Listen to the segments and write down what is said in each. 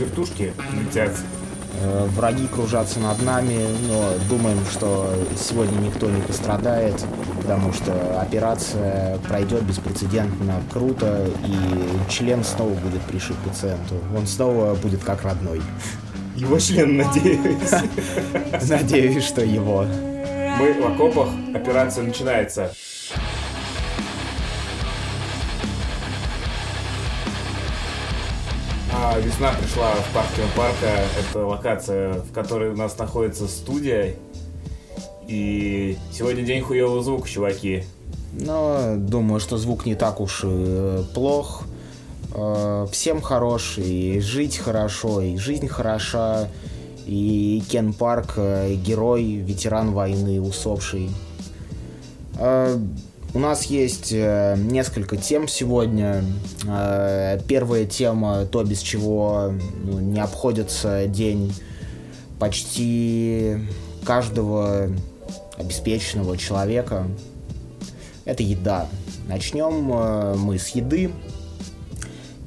вертушки летят. Э, враги кружатся над нами, но думаем, что сегодня никто не пострадает, потому что операция пройдет беспрецедентно круто, и член снова будет пришит пациенту. Он снова будет как родной. Его член, надеюсь. Надеюсь, что его. Мы в окопах, операция начинается. А, весна пришла в парк парка. Это локация, в которой у нас находится студия. И сегодня день хуевого звука, чуваки. Но думаю, что звук не так уж и плох. Э, всем хорош, и жить хорошо, и жизнь хороша. И Кен Парк э, герой, ветеран войны, усопший. Э, у нас есть несколько тем сегодня. Первая тема, то, без чего ну, не обходится день почти каждого обеспеченного человека. Это еда. Начнем мы с еды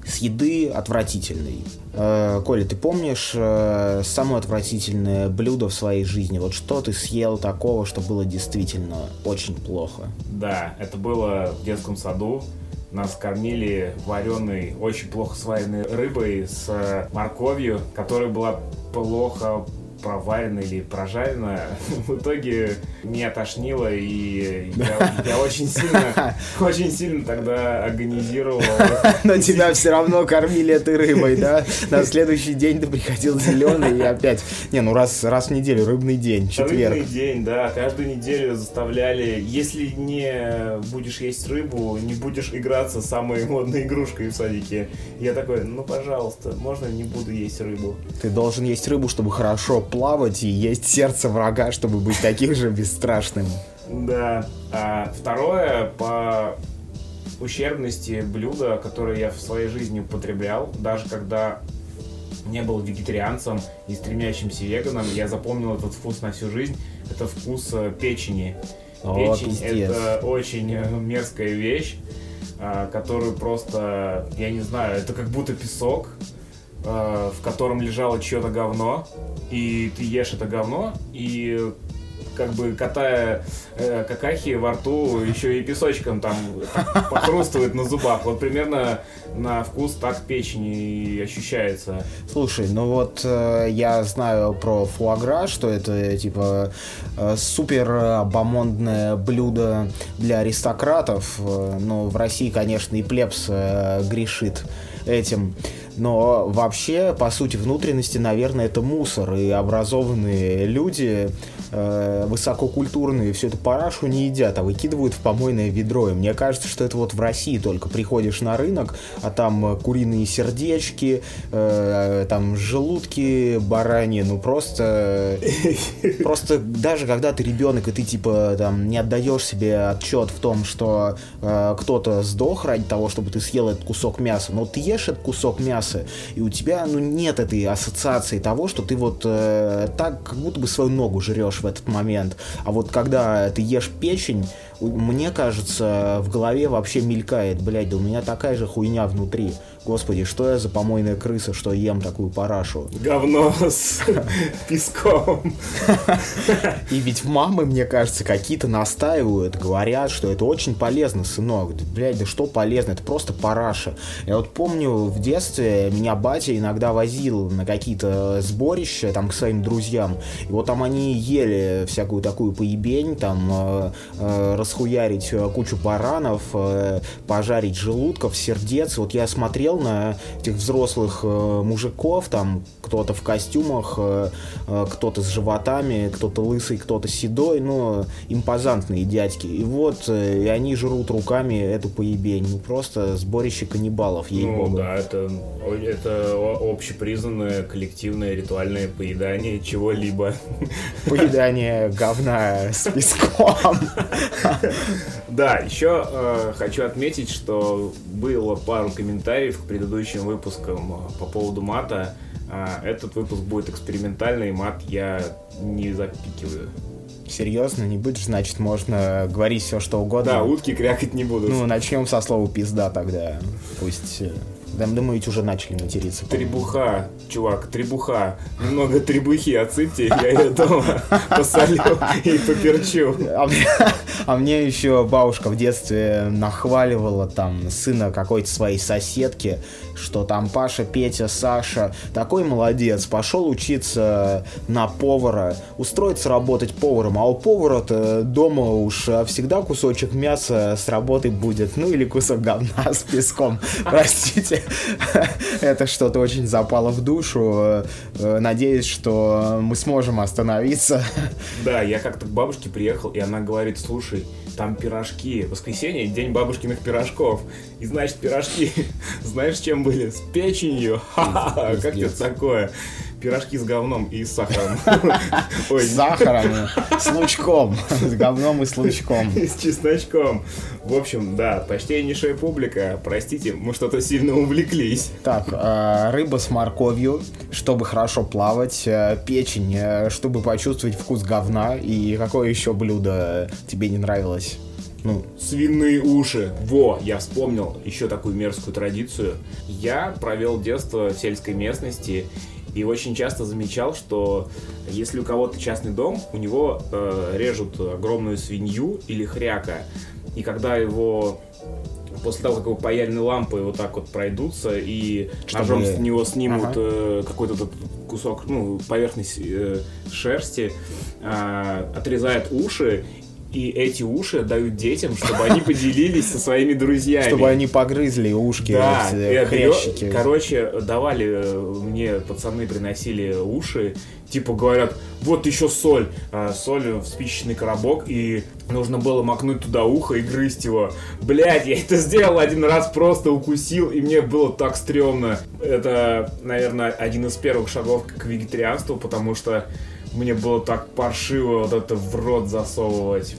с еды отвратительной. Э, Коля, ты помнишь э, самое отвратительное блюдо в своей жизни? Вот что ты съел такого, что было действительно очень плохо? Да, это было в детском саду. Нас кормили вареной, очень плохо сваренной рыбой с морковью, которая была плохо проварено или прожарено, в итоге меня тошнило, и я, я очень сильно, очень сильно тогда агонизировал. Но тебя все равно кормили этой рыбой, да? На следующий день ты приходил зеленый и опять... Не, ну раз, раз в неделю, рыбный день, четверг. Рыбный день, да. Каждую неделю заставляли, если не будешь есть рыбу, не будешь играться с самой модной игрушкой в садике. Я такой, ну, пожалуйста, можно не буду есть рыбу? Ты должен есть рыбу, чтобы хорошо плавать и есть сердце врага, чтобы быть таким же бесстрашным. Да. А второе, по ущербности блюда, которое я в своей жизни употреблял, даже когда не был вегетарианцем и стремящимся веганом, я запомнил этот вкус на всю жизнь. Это вкус э, печени. О, Печень пиздец. это очень мерзкая вещь, а, которую просто, я не знаю, это как будто песок, Э, в котором лежало чье-то говно, и ты ешь это говно, и как бы катая э, какахи во рту, еще и песочком там похрустывает на зубах. Вот примерно на вкус так печень и ощущается. Слушай, ну вот э, я знаю про фуагра, что это типа э, супер бомондное блюдо для аристократов. Э, но в России, конечно, и плебс э, грешит этим. Но вообще, по сути, внутренности, наверное, это мусор. И образованные люди, э, высококультурные, все это парашу не едят, а выкидывают в помойное ведро. И мне кажется, что это вот в России только приходишь на рынок, а там куриные сердечки, э, там желудки, бараньи, ну просто... Просто даже когда ты ребенок, и ты типа там не отдаешь себе отчет в том, что э, кто-то сдох ради того, чтобы ты съел этот кусок мяса, но ты ешь этот кусок мяса, и у тебя, ну, нет этой ассоциации того, что ты вот э, так, как будто бы свою ногу жрешь в этот момент. А вот когда ты ешь печень, мне кажется, в голове вообще мелькает, блядь, да у меня такая же хуйня внутри. Господи, что я за помойная крыса, что ем такую парашу? Говно с песком. И ведь мамы, мне кажется, какие-то настаивают, говорят, что это очень полезно, сынок. Блядь, да что полезно, это просто параша. Я вот помню, в детстве меня батя иногда возил на какие-то сборища, там, к своим друзьям. И вот там они ели всякую такую поебень, там, э, э, расхуярить э, кучу баранов, э, пожарить желудков, сердец. Вот я смотрел на этих взрослых э, мужиков, там кто-то в костюмах, кто-то с животами, кто-то лысый, кто-то седой, но импозантные дядьки. И вот, и они жрут руками эту поебень. Ну, просто сборище каннибалов, ей-богу. Ну, да, это, это общепризнанное коллективное ритуальное поедание чего-либо. Поедание говна с песком. Да, еще э, хочу отметить, что было пару комментариев к предыдущим выпускам э, по поводу мата. Э, этот выпуск будет экспериментальный, мат я не запикиваю. Серьезно, не будешь, значит, можно говорить все, что угодно. Да, утки крякать не будут. Ну, начнем со слова пизда тогда. Пусть да, думаю, ведь уже начали материться. Требуха, чувак, требуха. Немного требухи отсыпьте, я ее дома посолю и поперчу. А мне, а мне еще бабушка в детстве нахваливала там сына какой-то своей соседки, что там Паша, Петя, Саша такой молодец, пошел учиться на повара, устроиться работать поваром, а у повара-то дома уж всегда кусочек мяса с работы будет, ну или кусок говна с песком, простите. это что-то очень запало в душу. Э, надеюсь, что мы сможем остановиться. Да, я как-то к бабушке приехал, и она говорит, слушай, там пирожки. Воскресенье, день бабушкиных пирожков. И значит, пирожки, знаешь, чем были? С печенью. Ха-ха, как это такое? Пирожки с говном и с сахаром. С сахаром, с лучком, с говном и с лучком. И с чесночком. В общем, да, почтеннейшая публика, простите, мы что-то сильно увлеклись. Так, э, рыба с морковью, чтобы хорошо плавать, э, печень, э, чтобы почувствовать вкус говна, и какое еще блюдо тебе не нравилось? ну, свиные уши. Во, я вспомнил еще такую мерзкую традицию. Я провел детство в сельской местности, и очень часто замечал, что если у кого-то частный дом, у него э, режут огромную свинью или хряка, и когда его после того, как его паяльные лампы вот так вот пройдутся и Чтобы... ножом с него снимут ага. э, какой-то этот кусок, ну, поверхность э, шерсти, э, отрезают уши и эти уши дают детям, чтобы они поделились со своими друзьями. Чтобы они погрызли ушки, да, эти хрящики. Короче, давали э, мне, пацаны приносили уши, типа говорят, вот еще соль, а, соль в спичечный коробок, и нужно было макнуть туда ухо и грызть его. Блять, я это сделал один раз, просто укусил, и мне было так стрёмно. Это, наверное, один из первых шагов к вегетарианству, потому что мне было так паршиво вот это в рот засовывать.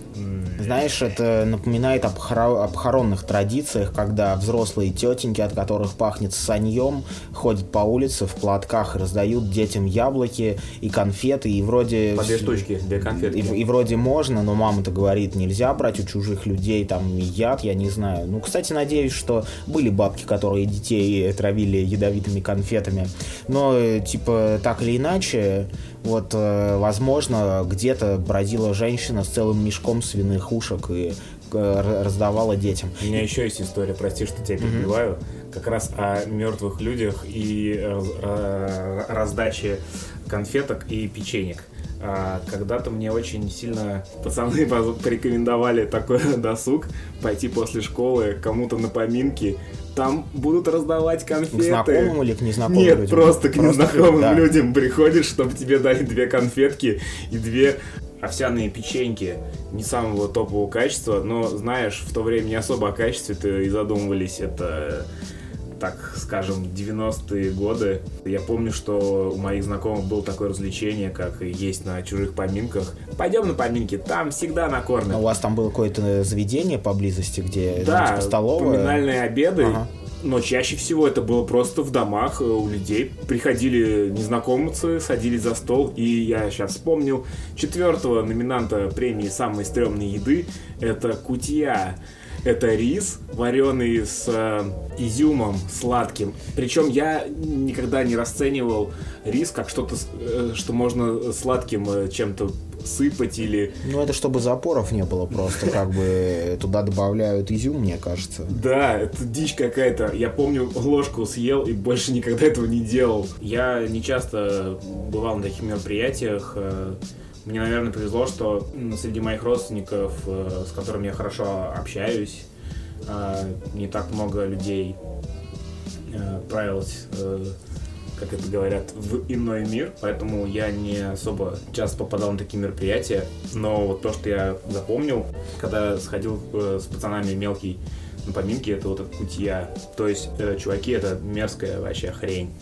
Знаешь, это напоминает об, хоро- об традициях, когда взрослые тетеньки, от которых пахнет саньем, ходят по улице в платках и раздают детям яблоки и конфеты, и вроде... По две штучки, две конфетки. И, и вроде можно, но мама-то говорит, нельзя брать у чужих людей там яд, я не знаю. Ну, кстати, надеюсь, что были бабки, которые детей травили ядовитыми конфетами. Но, э, типа, так или иначе, вот, э, возможно, где-то бродила женщина с целым мешком свиных ушек и э, раздавала детям. У меня еще есть история, прости, что тебя перебиваю, mm-hmm. как раз о мертвых людях и раздаче конфеток и печенек. А, когда-то мне очень сильно пацаны порекомендовали такой досуг, пойти после школы кому-то на поминки, там будут раздавать конфеты. К знакомым или к незнакомым Нет, людям? просто к просто незнакомым да. людям приходишь, чтобы тебе дали две конфетки и две овсяные печеньки не самого топового качества, но знаешь, в то время не особо о качестве-то и задумывались. Это так скажем, 90-е годы. Я помню, что у моих знакомых было такое развлечение, как есть на чужих поминках. Пойдем на поминки, там всегда накормят. А у вас там было какое-то заведение поблизости, где да, типа, столовая? поминальные обеды. Ага. Но чаще всего это было просто в домах э, у людей. Приходили незнакомцы, садились за стол, и я сейчас вспомнил четвертого номинанта премии «Самой стрёмной еды» — это кутья. Это рис, вареный с э, изюмом сладким. Причем я никогда не расценивал рис как что-то, э, что можно сладким э, чем-то сыпать или... Ну, это чтобы запоров не было просто, как бы туда добавляют изюм, мне кажется. Да, это дичь какая-то. Я помню, ложку съел и больше никогда этого не делал. Я не часто бывал на таких мероприятиях, э, мне, наверное, повезло, что среди моих родственников, э, с которыми я хорошо общаюсь, э, не так много людей э, правилось, как это говорят, в иной мир, поэтому я не особо часто попадал на такие мероприятия. Но вот то, что я запомнил, когда сходил с пацанами мелкий на поминки, это вот эта кутья. То есть, чуваки, это мерзкая вообще хрень.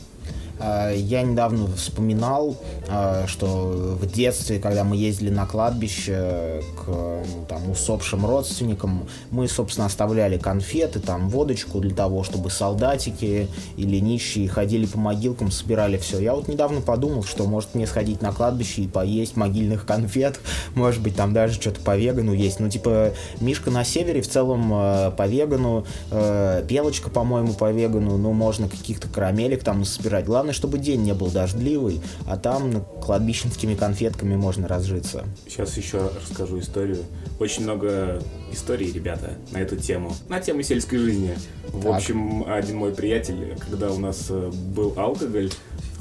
А, я недавно вспоминал, а, что в детстве, когда мы ездили на кладбище к ну, там, усопшим родственникам, мы, собственно, оставляли конфеты, там, водочку для того, чтобы солдатики или нищие ходили по могилкам, собирали все. Я вот недавно подумал, что может мне сходить на кладбище и поесть могильных конфет, может быть, там даже что-то по вегану есть. Ну, типа, Мишка на севере в целом э, по вегану, Белочка, по-моему, по вегану, ну, можно каких-то карамелек там собирать. Главное, чтобы день не был дождливый, а там кладбищенскими конфетками можно разжиться. Сейчас еще расскажу историю. Очень много историй, ребята, на эту тему. На тему сельской жизни. В так. общем, один мой приятель, когда у нас э, был алкоголь,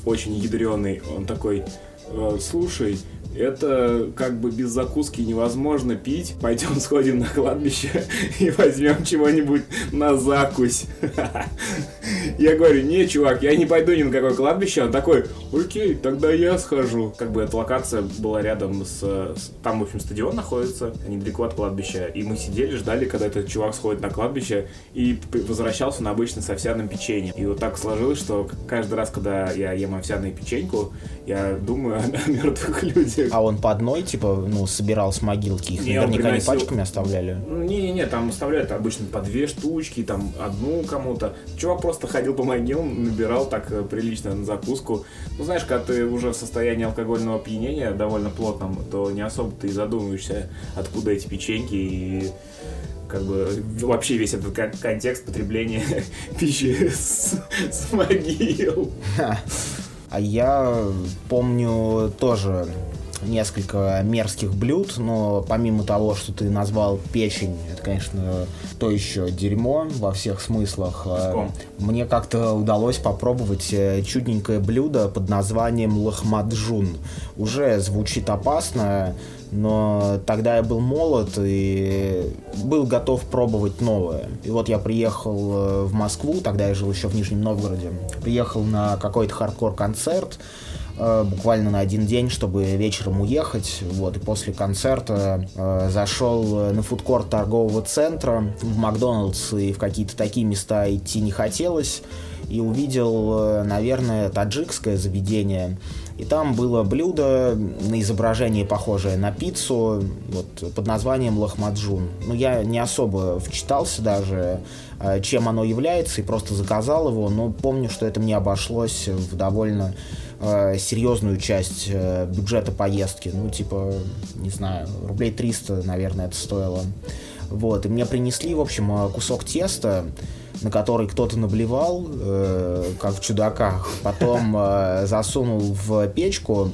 очень ядреный, он такой, «Э, слушай, это как бы без закуски невозможно пить. Пойдем сходим на кладбище и возьмем чего-нибудь на закусь. Я говорю, не, чувак, я не пойду ни на какое кладбище. Он такой, окей, тогда я схожу. Как бы эта локация была рядом с... Там, в общем, стадион находится, недалеко от кладбища. И мы сидели, ждали, когда этот чувак сходит на кладбище и возвращался на обычно с овсяным печеньем. И вот так сложилось, что каждый раз, когда я ем овсяную печеньку, я думаю о мертвых людях а он по одной, типа, ну, собирал с могилки, их не, наверняка приносил... не пачками оставляли? Не-не-не, там оставляют обычно по две штучки, там одну кому-то. Чувак просто ходил по могилам, набирал так э, прилично на закуску. Ну, знаешь, когда ты уже в состоянии алкогольного опьянения довольно плотном, то не особо ты задумываешься, откуда эти печеньки и как бы вообще весь этот контекст потребления пищи с, с могил. А я помню тоже несколько мерзких блюд, но помимо того, что ты назвал печень, это, конечно, то еще дерьмо во всех смыслах. Что? Мне как-то удалось попробовать э, чудненькое блюдо под названием лохмаджун. Уже звучит опасно, но тогда я был молод и был готов пробовать новое. И вот я приехал э, в Москву, тогда я жил еще в Нижнем Новгороде, приехал на какой-то хардкор-концерт, Э, буквально на один день, чтобы вечером уехать. Вот, и после концерта э, зашел на фудкорт торгового центра, в Макдоналдс и в какие-то такие места идти не хотелось. И увидел, э, наверное, таджикское заведение. И там было блюдо на изображении, похожее на пиццу, вот, под названием лохмаджун. Ну, я не особо вчитался даже, э, чем оно является, и просто заказал его, но помню, что это мне обошлось в довольно э, серьезную часть э, бюджета поездки. Ну, типа, не знаю, рублей 300, наверное, это стоило. Вот, и мне принесли, в общем, э, кусок теста, на который кто-то наблевал, э, как в чудаках, потом э, засунул в печку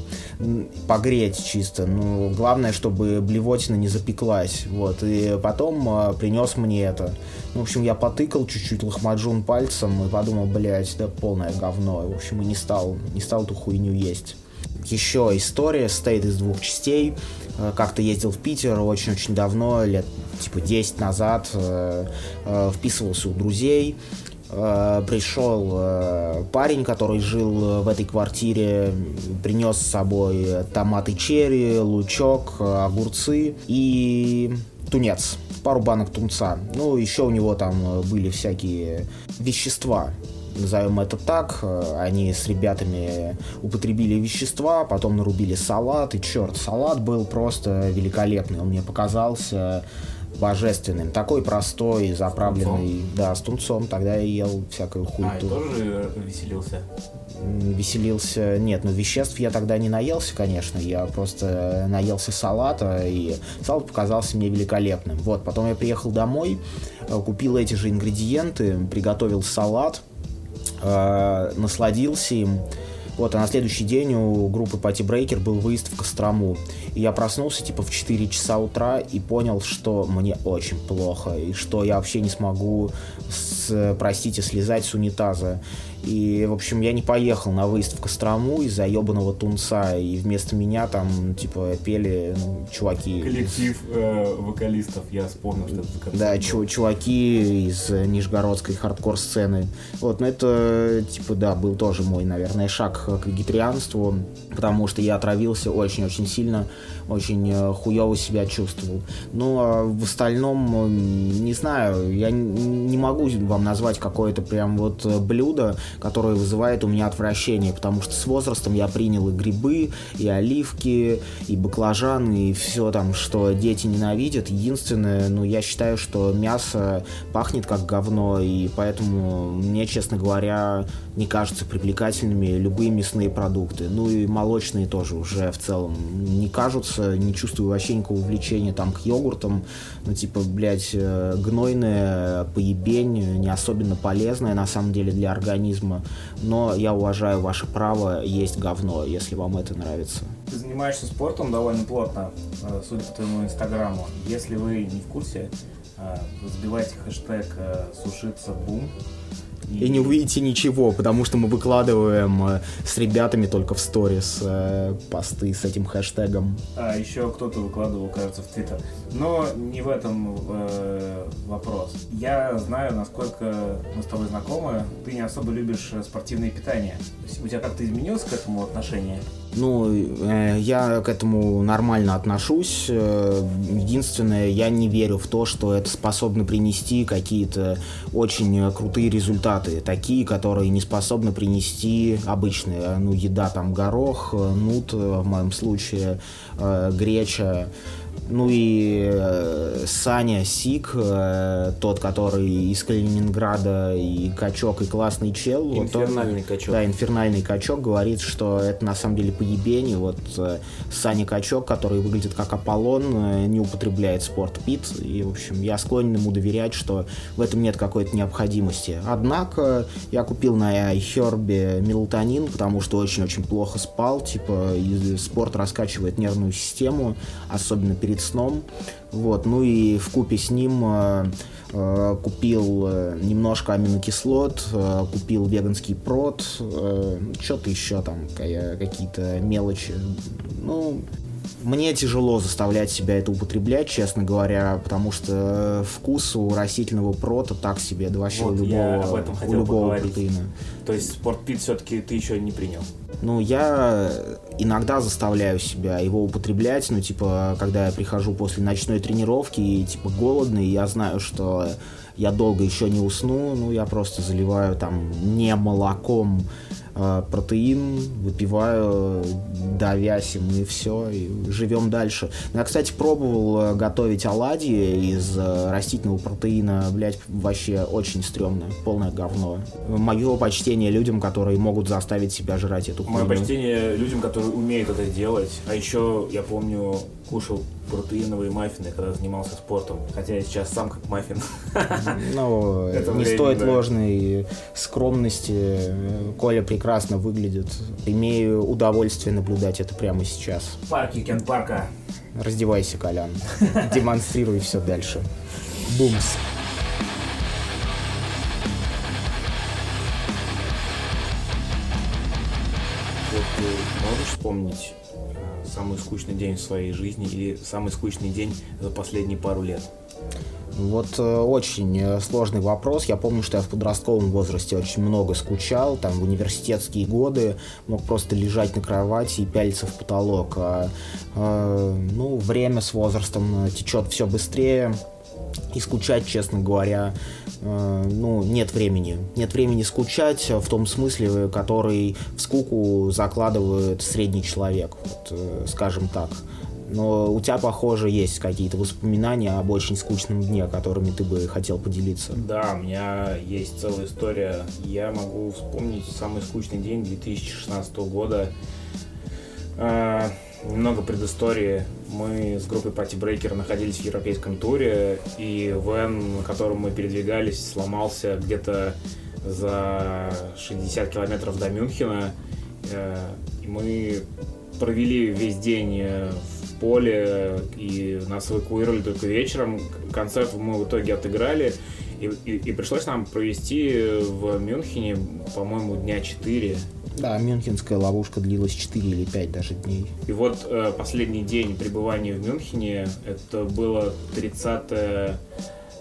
погреть чисто. Ну, главное, чтобы блевотина не запеклась. Вот, и потом э, принес мне это. Ну, в общем, я потыкал чуть-чуть лохмаджун пальцем и подумал, блядь, да полное говно. В общем, и не стал, не стал эту хуйню есть. Еще история состоит из двух частей. Э, как-то ездил в Питер очень-очень давно, лет типа 10 назад, э, э, вписывался у друзей, пришел парень, который жил в этой квартире, принес с собой томаты черри, лучок, огурцы и тунец, пару банок тунца. Ну, еще у него там были всякие вещества, назовем это так. Они с ребятами употребили вещества, потом нарубили салат, и черт, салат был просто великолепный. Он мне показался божественным. Такой простой, заправленный, с да, с тунцом. Тогда я ел всякую хуйту. А, и тоже веселился? Веселился, нет, ну веществ я тогда не наелся, конечно, я просто наелся салата, и салат показался мне великолепным. Вот, потом я приехал домой, купил эти же ингредиенты, приготовил салат, э, насладился им, вот, а на следующий день у группы Party Breaker был выезд в Кострому. И я проснулся типа в 4 часа утра и понял, что мне очень плохо, и что я вообще не смогу, с, простите, слезать с унитаза. И, в общем, я не поехал на выезд в Кострому из-за ебаного тунца, и вместо меня там, типа, пели ну, чуваки... Коллектив э, вокалистов, я вспомнил, что это за Да, чу чуваки из нижегородской хардкор-сцены. Вот, но это, типа, да, был тоже мой, наверное, шаг к вегетарианству, потому что я отравился очень-очень сильно, очень э, хуево себя чувствовал. Но а в остальном, не знаю, я не могу вам назвать какое-то прям вот блюдо, которое вызывает у меня отвращение, потому что с возрастом я принял и грибы, и оливки, и баклажаны, и все там, что дети ненавидят. Единственное, ну, я считаю, что мясо пахнет как говно, и поэтому мне, честно говоря, не кажутся привлекательными любые мясные продукты. Ну и молочные тоже уже в целом не кажутся, не чувствую вообще никакого увлечения там к йогуртам. Ну, типа, блядь, э, гнойное, поебень, не особенно полезное на самом деле для организма. Но я уважаю ваше право есть говно, если вам это нравится. Ты занимаешься спортом довольно плотно, э, судя по твоему инстаграму. Если вы не в курсе, э, забивайте хэштег «сушиться бум», и не увидите ничего, потому что мы выкладываем э, с ребятами только в сторис э, посты с этим хэштегом. А еще кто-то выкладывал, кажется, в Твиттер. Но не в этом э, вопрос. Я знаю, насколько мы с тобой знакомы. Ты не особо любишь э, спортивное питание. У тебя как-то изменилось к этому отношение? Ну, э, я к этому нормально отношусь. Э, единственное, я не верю в то, что это способно принести какие-то очень крутые результаты. Такие, которые не способны принести обычные. Ну, еда там горох, нут в моем случае, греча. Ну и э, Саня Сик, э, тот, который из Калининграда, и качок, и классный чел. Инфернальный вот он, качок. Да, инфернальный качок говорит, что это на самом деле поебение. Вот э, Саня Качок, который выглядит как Аполлон, э, не употребляет спорт пит. И, в общем, я склонен ему доверять, что в этом нет какой-то необходимости. Однако я купил на iHerb мелатонин, потому что очень-очень плохо спал. Типа, спорт раскачивает нервную систему, особенно перед перед сном. Вот, ну и в купе с ним э, э, купил э, немножко аминокислот, купил веганский прот, что-то еще там, какие-то мелочи. Ну, мне тяжело заставлять себя это употреблять, честно говоря, потому что вкус у растительного прота так себе, да вообще вот у любого, об этом у любого протеина. То есть спортпит все-таки ты еще не принял? Ну, я иногда заставляю себя его употреблять, ну, типа, когда я прихожу после ночной тренировки и, типа, голодный, я знаю, что я долго еще не усну, ну, я просто заливаю там не молоком протеин, выпиваю, давясь им, и все, и живем дальше. Ну, я, кстати, пробовал э, готовить оладьи из э, растительного протеина, блять, вообще очень стрёмно, полное говно. Мое почтение людям, которые могут заставить себя жрать эту Мое почтение людям, которые умеют это делать. А еще, я помню, кушал протеиновые маффины, когда занимался спортом. Хотя я сейчас сам как маффин. Ну, не стоит ложной скромности. Коля прекрасно выглядит. Имею удовольствие наблюдать это прямо сейчас. Парки Кен Парка. Раздевайся, Колян. Демонстрируй все дальше. Бумс. Вот ты можешь вспомнить самый скучный день в своей жизни или самый скучный день за последние пару лет? Вот э, очень э, сложный вопрос. Я помню, что я в подростковом возрасте очень много скучал. Там в университетские годы мог просто лежать на кровати и пялиться в потолок. А, э, ну, время с возрастом э, течет все быстрее. И скучать, честно говоря, э, ну, нет времени. Нет времени скучать в том смысле, который в скуку закладывает средний человек, вот, э, скажем так. Но у тебя, похоже, есть какие-то воспоминания об очень скучном дне, которыми ты бы хотел поделиться. Да, у меня есть целая история. Я могу вспомнить самый скучный день 2016 года. Э, немного предыстории. Мы с группой Party Breaker находились в европейском туре, и вен, на котором мы передвигались, сломался где-то за 60 километров до Мюнхена. Э, и мы провели весь день в поле, и нас эвакуировали только вечером. Концерт мы в итоге отыграли, и, и, и пришлось нам провести в Мюнхене, по-моему, дня 4 да, мюнхенская ловушка длилась 4 или 5 даже дней. И вот э, последний день пребывания в Мюнхене, это было 30 э,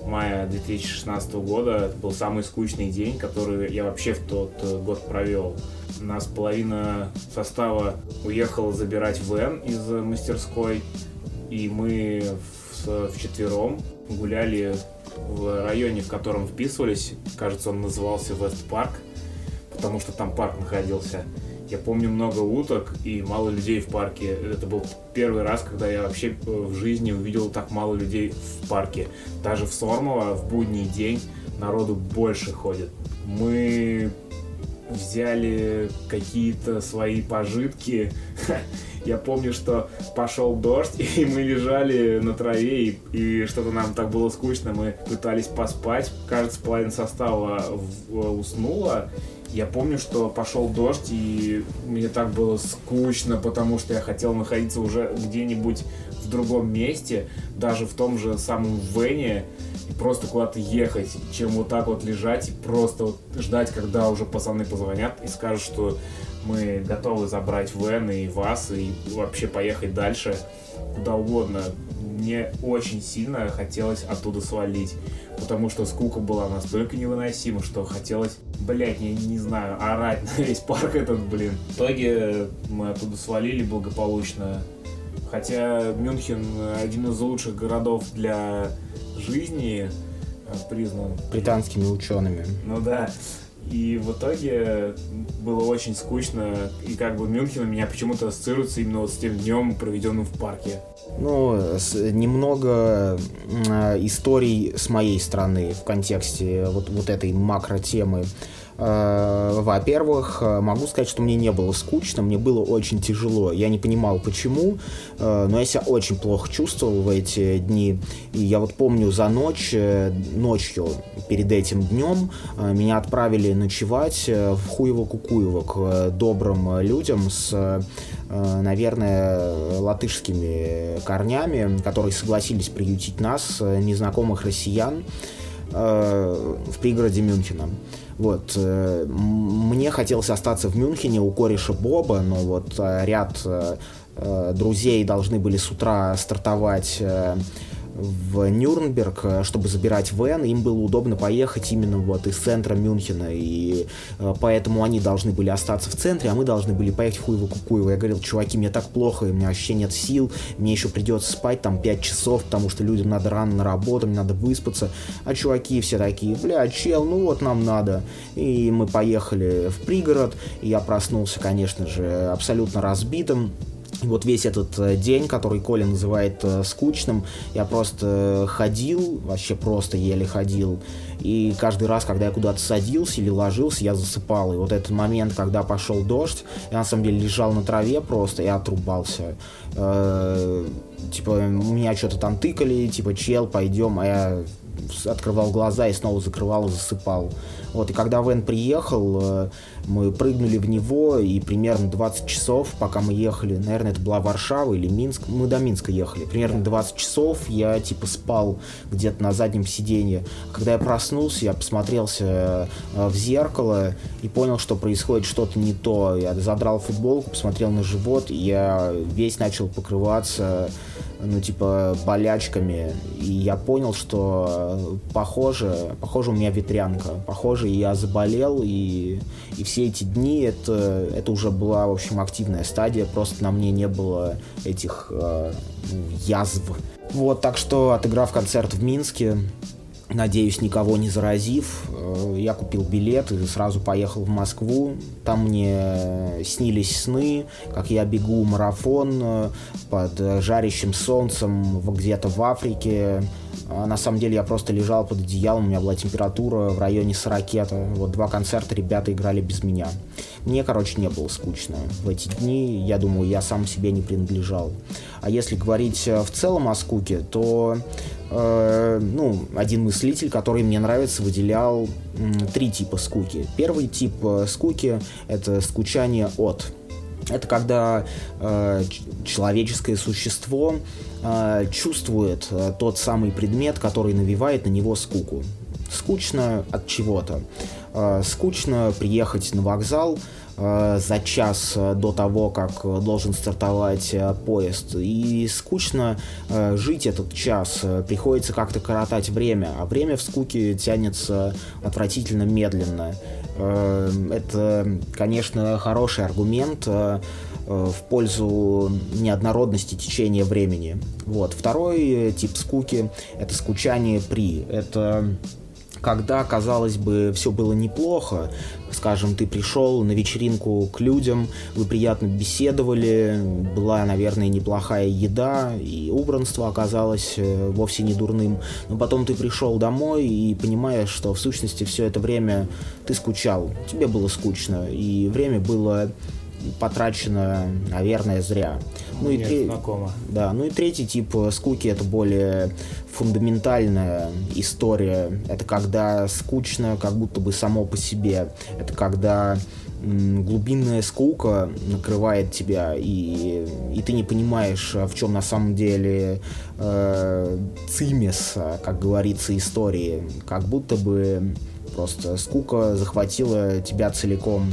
мая 2016 года. Это был самый скучный день, который я вообще в тот э, год провел. У нас половина состава уехала забирать Вен из мастерской, и мы в, вчетвером гуляли в районе, в котором вписывались. Кажется, он назывался Вест Парк, потому что там парк находился. Я помню много уток и мало людей в парке. Это был первый раз, когда я вообще э, в жизни увидел так мало людей в парке. Даже в Сормово в будний день народу больше ходит. Мы взяли какие-то свои пожитки. Я помню, что пошел дождь, и мы лежали на траве, и, и что-то нам так было скучно, мы пытались поспать. Кажется, половина состава уснула, я помню, что пошел дождь, и мне так было скучно, потому что я хотел находиться уже где-нибудь в другом месте, даже в том же самом Вене, и просто куда-то ехать, чем вот так вот лежать и просто вот ждать, когда уже пацаны позвонят и скажут, что мы готовы забрать Вен и вас и вообще поехать дальше куда угодно. Мне очень сильно хотелось оттуда свалить потому что скука была настолько невыносима, что хотелось, блять, не, не знаю, орать на весь парк этот, блин. В итоге мы оттуда свалили благополучно. Хотя Мюнхен один из лучших городов для жизни э, признан. Британскими учеными. Ну да. И в итоге было очень скучно, и как бы Мюнхен у меня почему-то ассоциируется именно вот с тем днем, проведенным в парке. Ну, с, немного э, историй с моей стороны в контексте вот, вот этой макро-темы. Э, во-первых, э, могу сказать, что мне не было скучно, мне было очень тяжело. Я не понимал, почему, э, но я себя очень плохо чувствовал в эти дни. И я вот помню за ночь, ночью перед этим днем меня отправили ночевать в Хуево-Кукуево к добрым людям с наверное, латышскими корнями, которые согласились приютить нас, незнакомых россиян, в пригороде Мюнхена. Вот. Э, мне хотелось остаться в Мюнхене у кореша Боба, но вот э, ряд э, друзей должны были с утра стартовать в Нюрнберг, э, чтобы забирать Вен, им было удобно поехать именно вот из центра Мюнхена, и э, поэтому они должны были остаться в центре, а мы должны были поехать в Хуево-Кукуево. Я говорил, чуваки, мне так плохо, у меня вообще нет сил, мне еще придется спать там 5 часов, потому что людям надо рано на работу, мне надо выспаться, а чуваки все такие, бля, чел, ну вот нам надо. И мы поехали в пригород, и я проснулся, конечно же, абсолютно разбитым, вот весь этот э, день, который Коля называет э, скучным, я просто э, ходил, вообще просто еле ходил. И каждый раз, когда я куда-то садился или ложился, я засыпал. И вот этот момент, когда пошел дождь, я на самом деле лежал на траве просто и отрубался. Типа, меня что-то там тыкали, типа, чел, пойдем, а я открывал глаза и снова закрывал и засыпал. Вот, и когда Вен приехал, э, мы прыгнули в него, и примерно 20 часов, пока мы ехали, наверное, это была Варшава или Минск, мы до Минска ехали, примерно 20 часов я, типа, спал где-то на заднем сиденье. Когда я проснулся, я посмотрелся э, в зеркало и понял, что происходит что-то не то. Я задрал футболку, посмотрел на живот, и я весь начал покрываться ну, типа, болячками. И я понял, что похоже, похоже у меня ветрянка. Похоже, я заболел, и, и все эти дни это, это уже была, в общем, активная стадия. Просто на мне не было этих э, язв. Вот, так что, отыграв концерт в Минске, надеюсь, никого не заразив, э, я купил билет и сразу поехал в Москву. Там мне снились сны, как я бегу марафон э, под жарящим солнцем где-то в Африке. А на самом деле я просто лежал под одеялом, у меня была температура в районе 40. Вот два концерта ребята играли без меня. Мне, короче, не было скучно в эти дни. Я думаю, я сам себе не принадлежал. А если говорить э, в целом о скуке, то э, ну, один мыслитель, который мне нравится, выделял э, три типа скуки. Первый тип э, скуки — это скучание от. Это когда э, человеческое существо э, чувствует э, тот самый предмет, который навевает на него скуку. Скучно от чего-то. Э, скучно приехать на вокзал э, за час до того, как должен стартовать поезд. И скучно жить этот час. Приходится как-то коротать время. А время в скуке тянется отвратительно медленно. Это, конечно, хороший аргумент в пользу неоднородности течения времени. Вот. Второй тип скуки — это скучание при. Это когда, казалось бы, все было неплохо, скажем, ты пришел на вечеринку к людям, вы приятно беседовали, была, наверное, неплохая еда, и убранство оказалось э, вовсе не дурным, но потом ты пришел домой и понимаешь, что в сущности все это время ты скучал, тебе было скучно, и время было потрачено, наверное, зря. Ну Нет, и тре... знакомо. Да, ну и третий тип э, скуки это более фундаментальная история. Это когда скучно, как будто бы само по себе. Это когда глубинная скука накрывает тебя, и, и ты не понимаешь, в чем на самом деле э, цимес, как говорится, истории. Как будто бы просто скука захватила тебя целиком.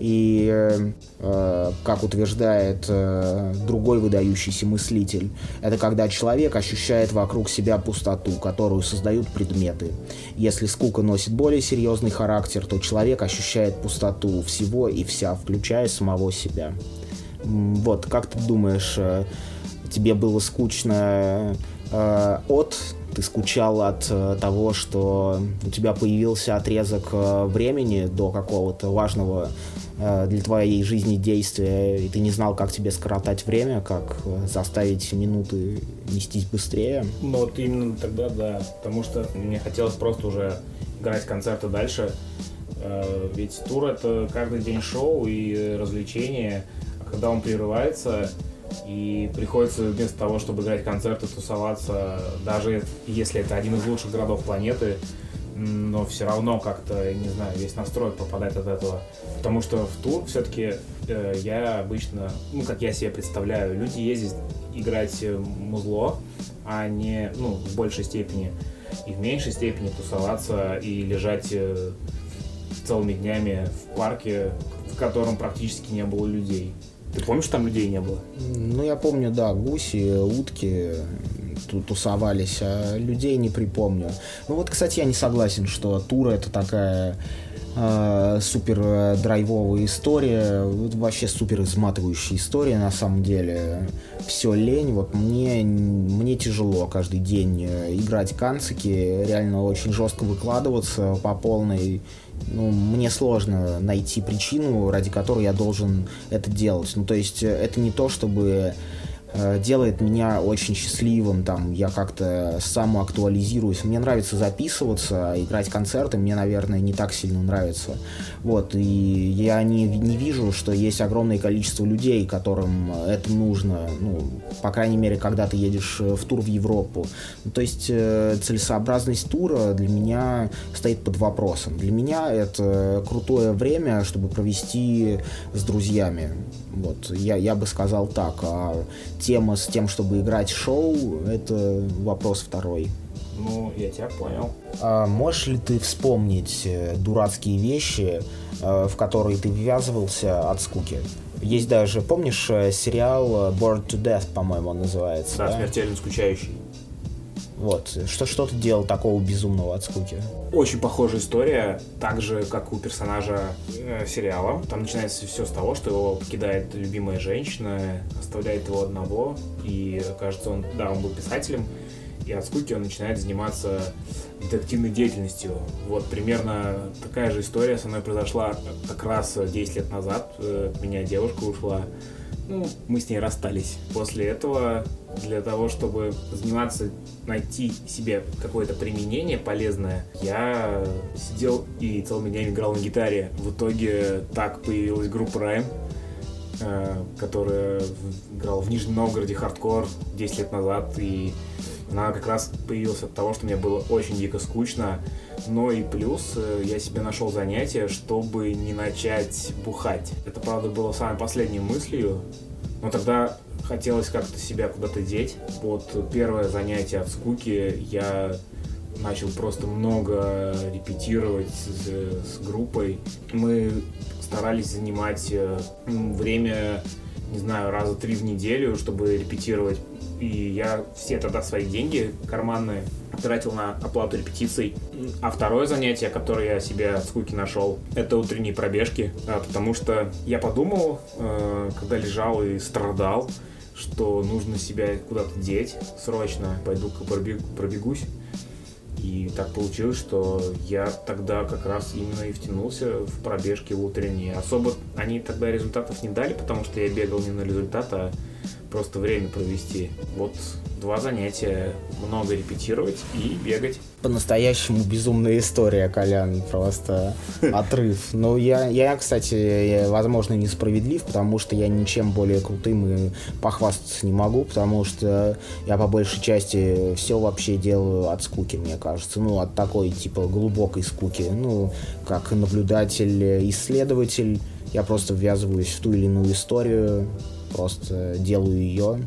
И, э, как утверждает э, другой выдающийся мыслитель, это когда человек ощущает вокруг себя пустоту, которую создают предметы. Если скука носит более серьезный характер, то человек ощущает пустоту всего и вся, включая самого себя. Вот, как ты думаешь, э, тебе было скучно э, от ты скучал от э, того, что у тебя появился отрезок э, времени до какого-то важного для твоей жизни действия, и ты не знал, как тебе скоротать время, как заставить минуты нестись быстрее. Ну вот именно тогда, да, потому что мне хотелось просто уже играть концерты дальше, ведь тур это каждый день шоу и развлечения, а когда он прерывается, и приходится вместо того, чтобы играть концерты, тусоваться, даже если это один из лучших городов планеты, но все равно как-то, не знаю, весь настрой пропадает от этого. Потому что в тур все-таки э, я обычно, ну, как я себе представляю, люди ездят играть музло, а не, ну, в большей степени, и в меньшей степени тусоваться и лежать э, целыми днями в парке, в котором практически не было людей. Ты помнишь, там людей не было? Ну, я помню, да, гуси, утки тусовались, а людей не припомню. Ну вот, кстати, я не согласен, что тура это такая э, супер драйвовая история, вообще супер изматывающая история на самом деле. Все лень, вот мне, мне тяжело каждый день э, играть канцики, реально очень жестко выкладываться по полной ну, мне сложно найти причину, ради которой я должен это делать. Ну, то есть э, это не то, чтобы делает меня очень счастливым, там, я как-то самоактуализируюсь. Мне нравится записываться, играть концерты, мне, наверное, не так сильно нравится. Вот, и я не, не вижу, что есть огромное количество людей, которым это нужно, ну, по крайней мере, когда ты едешь в тур в Европу. Ну, то есть э, целесообразность тура для меня стоит под вопросом. Для меня это крутое время, чтобы провести с друзьями. Вот, я, я бы сказал так. А тема с тем, чтобы играть шоу, это вопрос второй. Ну, я тебя понял. А можешь ли ты вспомнить э, дурацкие вещи, э, в которые ты ввязывался от скуки? Есть даже, помнишь, э, сериал Bored to Death, по-моему, он называется? Да, да? смертельно скучающий. Вот. Что, что ты делал такого безумного от скуки? Очень похожая история, так же, как у персонажа э, сериала. Там начинается все с того, что его покидает любимая женщина, оставляет его одного, и кажется, он, да, он был писателем, и от скуки он начинает заниматься детективной деятельностью. Вот примерно такая же история со мной произошла как раз 10 лет назад. Э, меня девушка ушла. Ну, мы с ней расстались. После этого для того, чтобы заниматься, найти себе какое-то применение полезное, я сидел и целыми днями играл на гитаре. В итоге так появилась группа Rhyme, э, которая играла в Нижнем Новгороде хардкор 10 лет назад, и она как раз появилась от того, что мне было очень дико скучно, но и плюс э, я себе нашел занятие, чтобы не начать бухать. Это, правда, было самой последней мыслью, но тогда хотелось как-то себя куда-то деть. Вот первое занятие от скуки я начал просто много репетировать с, с группой. Мы старались занимать э, время, не знаю, раза три в неделю, чтобы репетировать. И я все тогда свои деньги карманные тратил на оплату репетиций. А второе занятие, которое я себе от скуки нашел, это утренние пробежки. А, потому что я подумал, э, когда лежал и страдал, что нужно себя куда-то деть срочно, пойду-ка пробегусь. И так получилось, что я тогда как раз именно и втянулся в пробежки утренние. Особо они тогда результатов не дали, потому что я бегал не на результат, а просто время провести. Вот два занятия, много репетировать и бегать. По-настоящему безумная история, Колян, просто отрыв. Но я, я, кстати, возможно, несправедлив, потому что я ничем более крутым и похвастаться не могу, потому что я по большей части все вообще делаю от скуки, мне кажется. Ну, от такой, типа, глубокой скуки. Ну, как наблюдатель, исследователь, я просто ввязываюсь в ту или иную историю, просто делаю ее,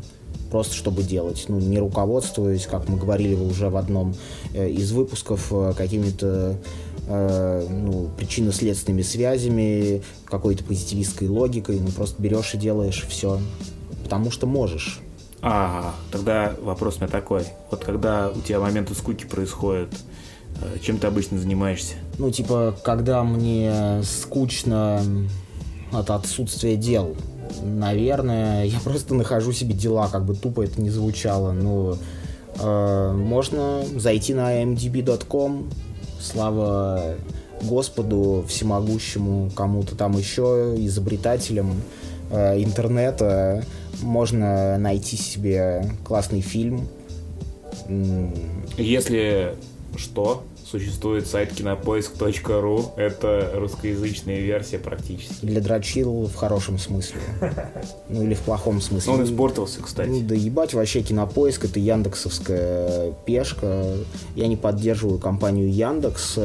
просто чтобы делать, ну, не руководствуясь, как мы говорили уже в одном э, из выпусков, э, какими-то э, ну, причинно-следственными связями, какой-то позитивистской логикой, ну, просто берешь и делаешь все, потому что можешь. А, тогда вопрос у меня такой. Вот когда у тебя моменты скуки происходят, э, чем ты обычно занимаешься? Ну, типа, когда мне скучно от отсутствия дел, наверное, я просто нахожу себе дела, как бы тупо это не звучало, но э, можно зайти на mdb.com, слава Господу всемогущему, кому-то там еще, изобретателям э, интернета, можно найти себе классный фильм. Если что, существует сайт кинопоиск.ру. Это русскоязычная версия практически. Для дрочил в хорошем смысле. Ну или в плохом смысле. Он испортился, кстати. Ну да ебать, вообще кинопоиск это яндексовская пешка. Я не поддерживаю компанию Яндекс,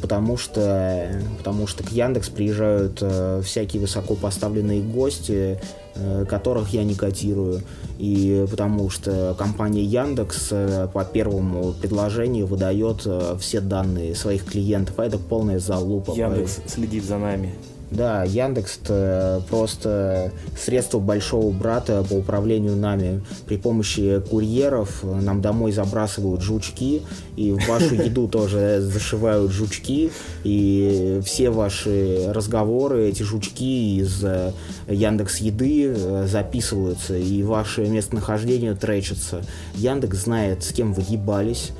потому что, потому что к Яндекс приезжают э, всякие высокопоставленные гости, э, которых я не котирую. И потому что компания Яндекс э, по первому предложению выдает э, все данные своих клиентов, а это полная залупа. Яндекс следит за нами. Да, Яндекс это просто средство большого брата по управлению нами. При помощи курьеров нам домой забрасывают жучки, и в вашу еду тоже зашивают жучки, и все ваши разговоры, эти жучки из э, Яндекс Еды э, записываются, и ваше местонахождение тречится. Яндекс знает, с кем вы ебались,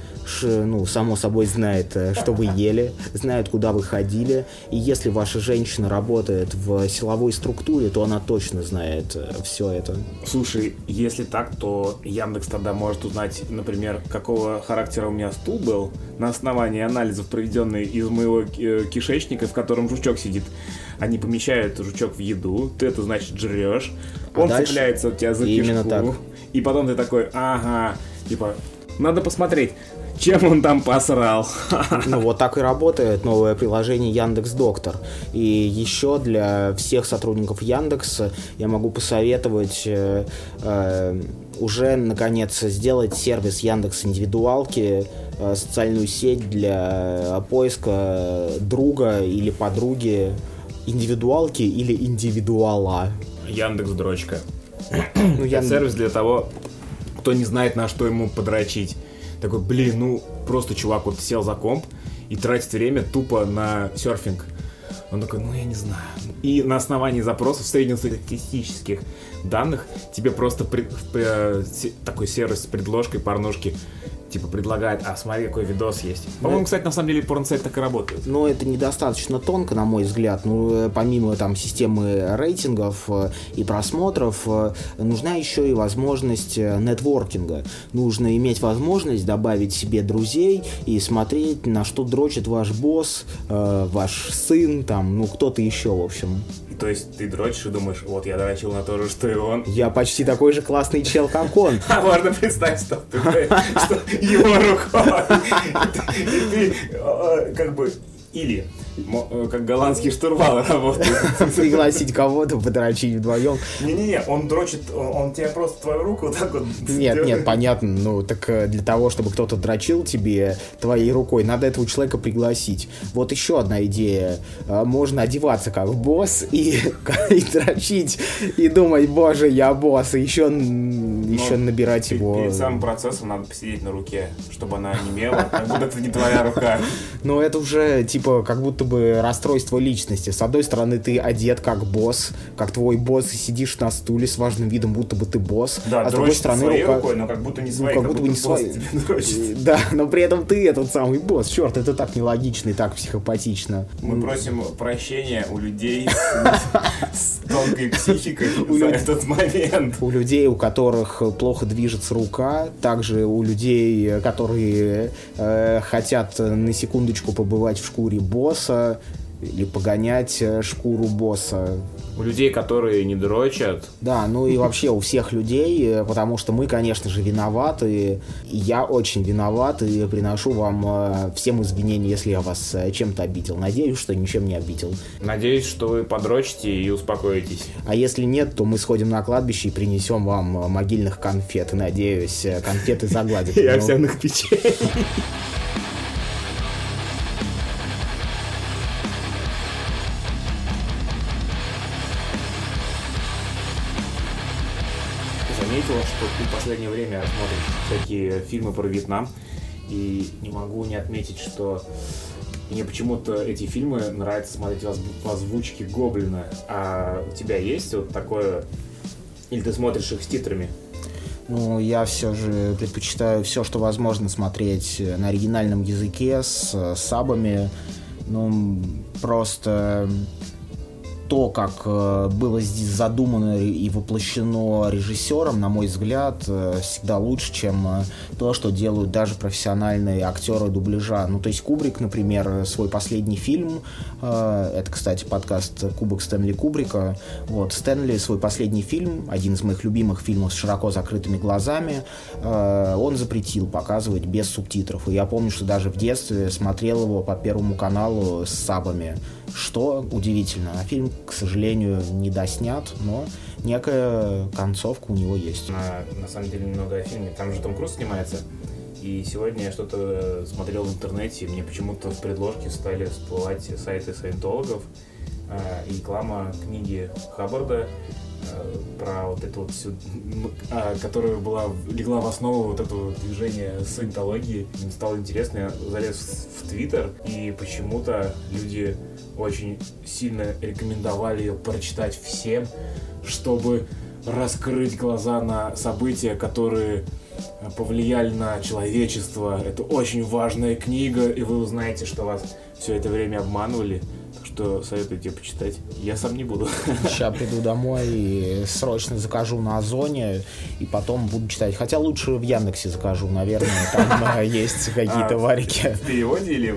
ну, само собой знает, э, что вы ели, знает, куда вы ходили. И если ваша женщина работает в силовой структуре, то она точно знает э, все это. Слушай, если так, то Яндекс тогда может узнать, например, какого характера у меня стул был на основании анализов, проведенных из моего э, кишечника, в котором жучок сидит. Они помещают жучок в еду, ты это значит жрешь, а он дальше... цепляется у тебя за Именно кишку, так. и потом ты такой, ага, типа, надо посмотреть, чем он там посрал. Ну, вот так и работает новое приложение Яндекс Доктор. И еще для всех сотрудников Яндекса я могу посоветовать э, э, уже, наконец, сделать сервис Яндекс Индивидуалки, э, социальную сеть для поиска друга или подруги индивидуалки или индивидуала. Яндекс Дрочка. ну, Яндекс... сервис для того, кто не знает, на что ему подрочить такой, блин, ну просто чувак вот сел за комп и тратит время тупо на серфинг. Он такой, ну я не знаю. И на основании запросов среднестатистических данных тебе просто при, при, такой сервис с предложкой порнушки типа предлагает, а смотри, какой видос есть. По-моему, кстати, на самом деле порнсайт так и работает. Но это недостаточно тонко, на мой взгляд. Ну, э, помимо там системы рейтингов э, и просмотров, э, нужна еще и возможность нетворкинга. Нужно иметь возможность добавить себе друзей и смотреть, на что дрочит ваш босс, ваш сын, там, ну, кто-то еще, в общем. То есть ты дрочишь и думаешь, вот я дрочил на то же, что и он. Я почти такой же классный чел, как он. А можно представить, что ты, его рукой. И ты как бы... Или как голландский штурвал работает. Пригласить кого-то, подрочить вдвоем. Не-не-не, он дрочит, он, тебе просто твою руку вот так вот... Нет, нет, понятно. Ну, так э, для того, чтобы кто-то дрочил тебе твоей рукой, надо этого человека пригласить. Вот еще одна идея. Э, можно одеваться как босс и, и дрочить, и думать, боже, я босс, и еще, еще набирать его... Перед самым процессом надо посидеть на руке, чтобы она онемела, как будто это не твоя рука. Ну, это уже, типа, как будто бы расстройство личности. С одной стороны, ты одет как босс, как твой босс, и сидишь на стуле с важным видом, будто бы ты босс. Да, а с другой стороны, своей рука... рукой, но как будто не своей, ну, как, будто бы не своей. Да, но при этом ты этот самый босс. Черт, это так нелогично и так психопатично. Мы просим прощения у людей с тонкой психикой за этот момент. У людей, у которых плохо движется рука, также у людей, которые э, хотят на секундочку побывать в шкуре босса, или погонять э, шкуру босса. У людей, которые не дрочат. Да, ну и вообще у всех людей, э, потому что мы, конечно же, виноваты. И я очень виноват и приношу вам э, всем извинения, если я вас чем-то обидел. Надеюсь, что ничем не обидел. Надеюсь, что вы подрочите и успокоитесь. А если нет, то мы сходим на кладбище и принесем вам могильных конфет. Надеюсь, конфеты загладят. И овсяных печенье. В последнее время смотришь всякие фильмы про Вьетнам, и не могу не отметить, что мне почему-то эти фильмы нравится смотреть в озвучке Гоблина. А у тебя есть вот такое... Или ты смотришь их с титрами? Ну, я все же предпочитаю все, что возможно смотреть на оригинальном языке с, с сабами. Ну, просто то, как э, было здесь задумано и воплощено режиссером, на мой взгляд, э, всегда лучше, чем э, то, что делают даже профессиональные актеры дубляжа. Ну, то есть Кубрик, например, свой последний фильм, это, кстати, подкаст Кубок Стэнли Кубрика, вот, Стэнли свой последний фильм, один из моих любимых фильмов с широко закрытыми глазами, он запретил показывать без субтитров. И я помню, что даже в детстве смотрел его по Первому каналу с сабами что удивительно. А фильм, к сожалению, не доснят, но некая концовка у него есть. На, на самом деле немного о фильме. Там же Том Круз снимается. И сегодня я что-то смотрел в интернете, и мне почему-то в предложке стали всплывать сайты саентологов э, и реклама книги Хаббарда про вот эту вот всю, э, которая была, легла в основу вот этого движения саентологии. Мне стало интересно, я залез в Твиттер, и почему-то люди очень сильно рекомендовали ее прочитать всем, чтобы раскрыть глаза на события, которые повлияли на человечество. Это очень важная книга, и вы узнаете, что вас все это время обманывали что советую тебе почитать. Я сам не буду. Сейчас приду домой и срочно закажу на Озоне, и потом буду читать. Хотя лучше в Яндексе закажу, наверное, там э, есть какие-то а, варики. В переводе или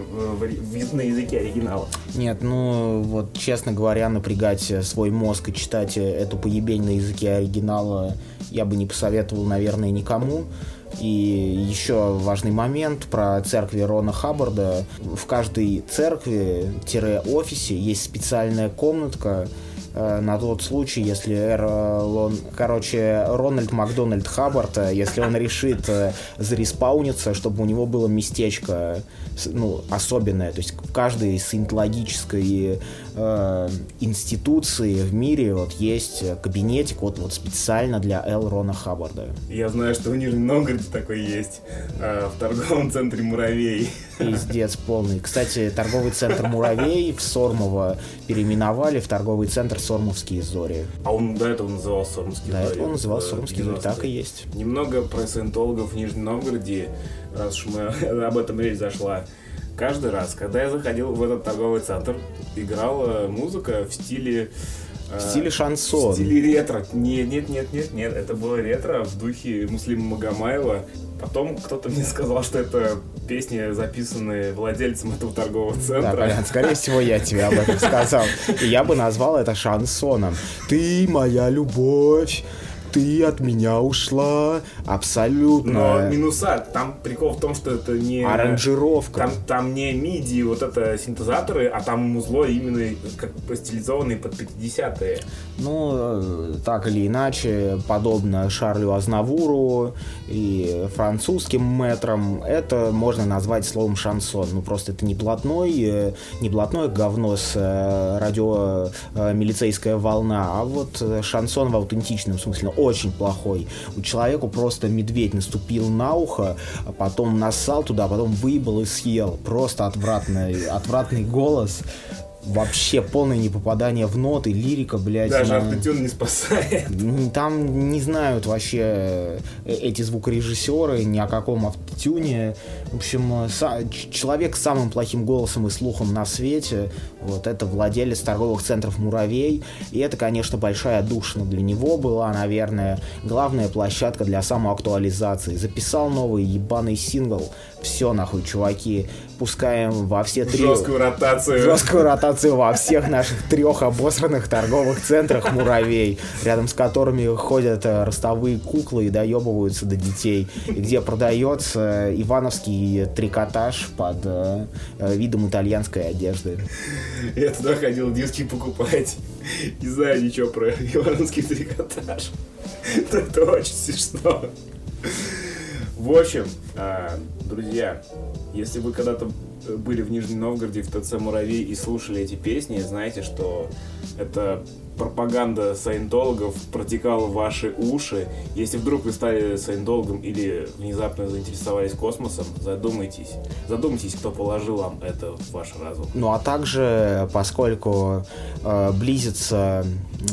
на языке оригинала? Нет, ну вот, честно говоря, напрягать свой мозг и читать эту поебень на языке оригинала я бы не посоветовал, наверное, никому. И еще важный момент про церкви Рона Хаббарда. В каждой церкви-офисе есть специальная комнатка, э, на тот случай, если Эрлон, короче, Рональд Макдональд Хаббард, э, если он решит э, зареспауниться, чтобы у него было местечко ну, особенное. То есть в каждой саентологической э, институции в мире вот есть кабинетик вот, вот специально для Эл Рона Хаббарда. Я знаю, что в Нижнем Новгороде такой есть, э, в торговом центре «Муравей». Пиздец полный. Кстати, торговый центр «Муравей» в Сормово переименовали в торговый центр «Сормовские зори». А он до этого назывался «Сормовские зори»? До этого он назывался «Сормовские зори», так и есть. Немного про саентологов в Нижнем Новгороде, раз уж мы об этом речь зашла каждый раз, когда я заходил в этот торговый центр, играла музыка в стиле... В э, стиле шансон. В стиле ретро. Нет, нет, нет, нет, нет. Это было ретро в духе Муслима Магомаева. Потом кто-то мне сказал, что это песни, записанные владельцем этого торгового центра. Да, понятно. Скорее всего, я тебе об этом сказал. И я бы назвал это шансоном. Ты моя любовь, ты от меня ушла. Абсолютно. Но минуса, там прикол в том, что это не... Аранжировка. Там, там не MIDI, вот это синтезаторы, а там музло именно как стилизованные под 50-е. Ну, э, так или иначе, подобно Шарлю Азнавуру и французским метрам, это можно назвать словом шансон. Ну, просто это не блатной, э, не блатное говно с э, радио милицейская волна, а вот шансон в аутентичном смысле очень плохой. У человеку просто медведь наступил на ухо, а потом нассал туда, а потом выебал и съел. Просто отвратный, отвратный голос вообще полное непопадание в ноты, лирика, блядь. Даже на... автотюн не спасает. Там не знают вообще э, эти звукорежиссеры ни о каком автотюне. В общем, са... человек с самым плохим голосом и слухом на свете, вот это владелец торговых центров «Муравей». И это, конечно, большая душина для него была, наверное, главная площадка для самоактуализации. Записал новый ебаный сингл. Все нахуй, чуваки пускаем во все три... Жесткую ротацию. Жесткую ротацию во всех наших трех обосранных торговых центрах муравей, рядом с которыми ходят э, ростовые куклы и доебываются до детей, и где продается ивановский трикотаж под э, э, видом итальянской одежды. Я туда ходил диски покупать. Не знаю ничего про ивановский трикотаж. Это очень смешно. В общем, друзья, если вы когда-то были в Нижнем Новгороде в ТЦ «Муравей» и слушали эти песни, знаете, что это пропаганда саентологов протекала в ваши уши. Если вдруг вы стали саентологом или внезапно заинтересовались космосом, задумайтесь. Задумайтесь, кто положил вам это в ваш разум. Ну а также, поскольку э, близится,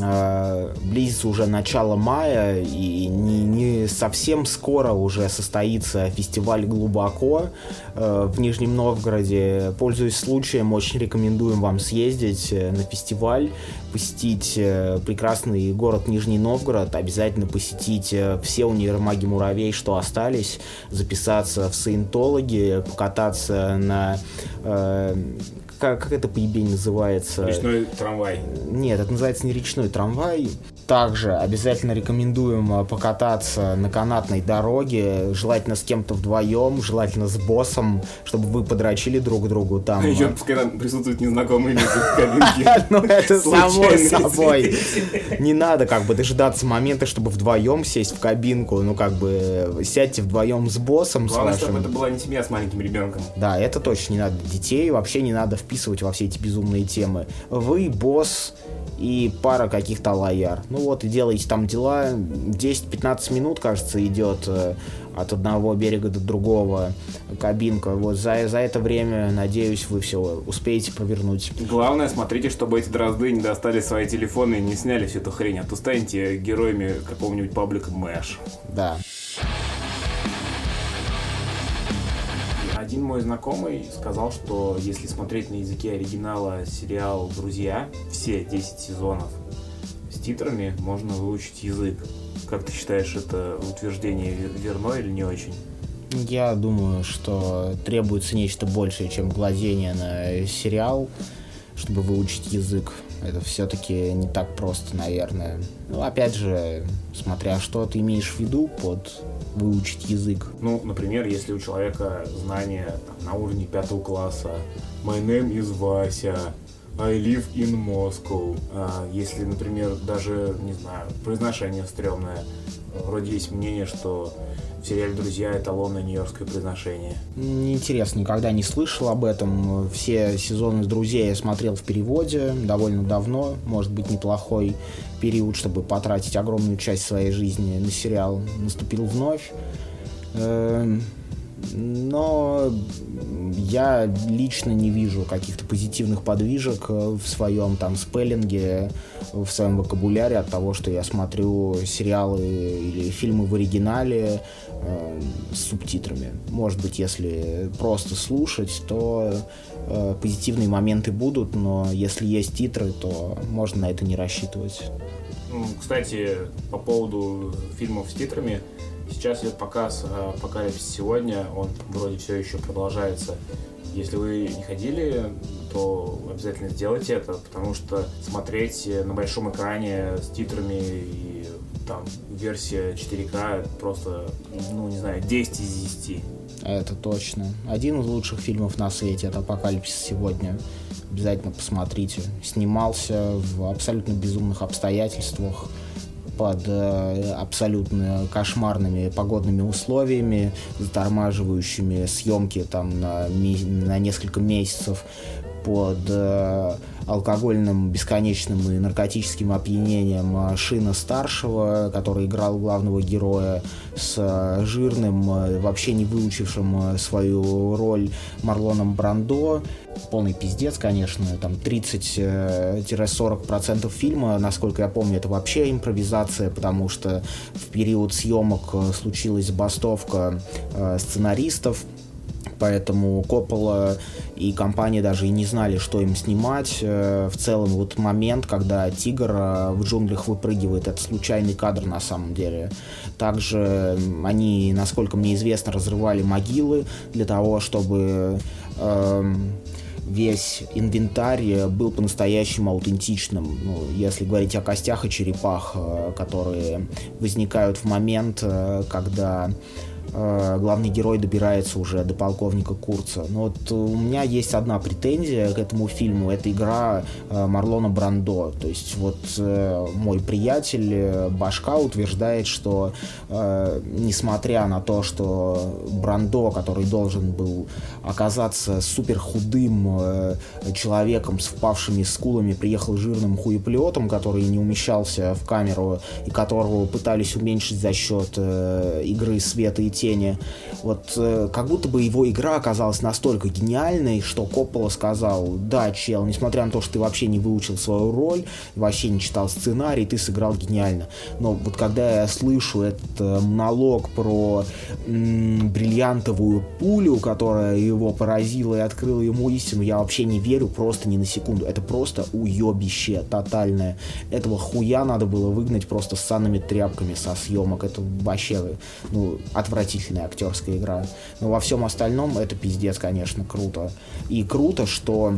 э, близится уже начало мая и не, не совсем скоро уже состоится фестиваль «Глубоко» э, в Нижнем Новгороде, пользуясь случаем, очень рекомендуем вам съездить э, на фестиваль, посетить э, прекрасный город Нижний Новгород, обязательно посетить э, все универмаги муравей, что остались, записаться в саентологи, покататься на э, как, как это поебень называется? Речной трамвай. Нет, это называется не речной трамвай. Также обязательно рекомендуем э, покататься на канатной дороге, желательно с кем-то вдвоем, желательно с боссом, чтобы вы подрочили друг другу там. Еще пускай там присутствуют незнакомые люди в кабинке. Ну это само собой. Не надо как бы дожидаться момента, чтобы вдвоем сесть в кабинку. Ну как бы сядьте вдвоем с боссом. Главное, чтобы это была не семья с маленьким ребенком. Да, это точно не надо. Детей вообще не надо вписывать во все эти безумные темы. Вы босс и пара каких-то лояр. Ну вот, и делаете там дела. 10-15 минут, кажется, идет э, от одного берега до другого кабинка. Вот за, за это время, надеюсь, вы все успеете провернуть. Главное, смотрите, чтобы эти дрозды не достали свои телефоны и не сняли всю эту хрень, а то станете героями какого-нибудь паблика Мэш. Да. Один мой знакомый сказал, что если смотреть на языке оригинала сериал «Друзья», все 10 сезонов с титрами, можно выучить язык. Как ты считаешь, это утверждение верно или не очень? Я думаю, что требуется нечто большее, чем глазение на сериал, чтобы выучить язык. Это все-таки не так просто, наверное. Ну, опять же, смотря что ты имеешь в виду под выучить язык. Ну, например, если у человека знания там, на уровне пятого класса, my name is Вася, I live in Moscow. А, если, например, даже, не знаю, произношение стрёмное, вроде есть мнение, что в сериале «Друзья» эталонное нью-йоркское произношение. Интересно, никогда не слышал об этом. Все сезоны «Друзей» я смотрел в переводе довольно давно. Может быть, неплохой период, чтобы потратить огромную часть своей жизни на сериал. Наступил вновь. Но я лично не вижу каких-то позитивных подвижек в своем там спеллинге, в своем вокабуляре от того, что я смотрю сериалы или фильмы в оригинале э, с субтитрами. Может быть, если просто слушать, то э, позитивные моменты будут, но если есть титры, то можно на это не рассчитывать. Ну, кстати, по поводу фильмов с титрами, Сейчас идет показ «Апокалипсис сегодня», он вроде все еще продолжается. Если вы не ходили, то обязательно сделайте это, потому что смотреть на большом экране с титрами и там версия 4К просто, ну не знаю, 10 из 10. Это точно. Один из лучших фильмов на свете, это «Апокалипсис сегодня». Обязательно посмотрите. Снимался в абсолютно безумных обстоятельствах, под э, абсолютно кошмарными погодными условиями, затормаживающими съемки там на, на несколько месяцев под э, алкогольным бесконечным и наркотическим опьянением э, Шина Старшего, который играл главного героя, с э, жирным, э, вообще не выучившим свою роль Марлоном Брандо. Полный пиздец, конечно, там 30-40% фильма, насколько я помню, это вообще импровизация, потому что в период съемок случилась забастовка сценаристов, поэтому Коппола и компания даже и не знали, что им снимать. Э, в целом, вот момент, когда тигр э, в джунглях выпрыгивает, это случайный кадр на самом деле. Также они, насколько мне известно, разрывали могилы для того, чтобы э, весь инвентарь был по-настоящему аутентичным. Ну, если говорить о костях и черепах, э, которые возникают в момент, когда Э, главный герой добирается уже до полковника Курца. Но вот у меня есть одна претензия к этому фильму. Это игра э, Марлона Брандо. То есть вот э, мой приятель Башка утверждает, что несмотря на то, что Брандо, который должен был оказаться супер худым человеком с впавшими скулами, приехал жирным хуеплетом, который не умещался в камеру и которого пытались уменьшить за счет игры света и тени. Вот э, как будто бы его игра оказалась настолько гениальной, что Коппола сказал, да, чел, несмотря на то, что ты вообще не выучил свою роль, вообще не читал сценарий, ты сыграл гениально. Но вот когда я слышу этот э, монолог про м- бриллиантовую пулю, которая его поразила и открыла ему истину, я вообще не верю просто ни на секунду. Это просто уебище тотальное. Этого хуя надо было выгнать просто с санными тряпками со съемок. Это вообще ну, отвратительно отвратительная актерская игра. Но во всем остальном это пиздец, конечно, круто. И круто, что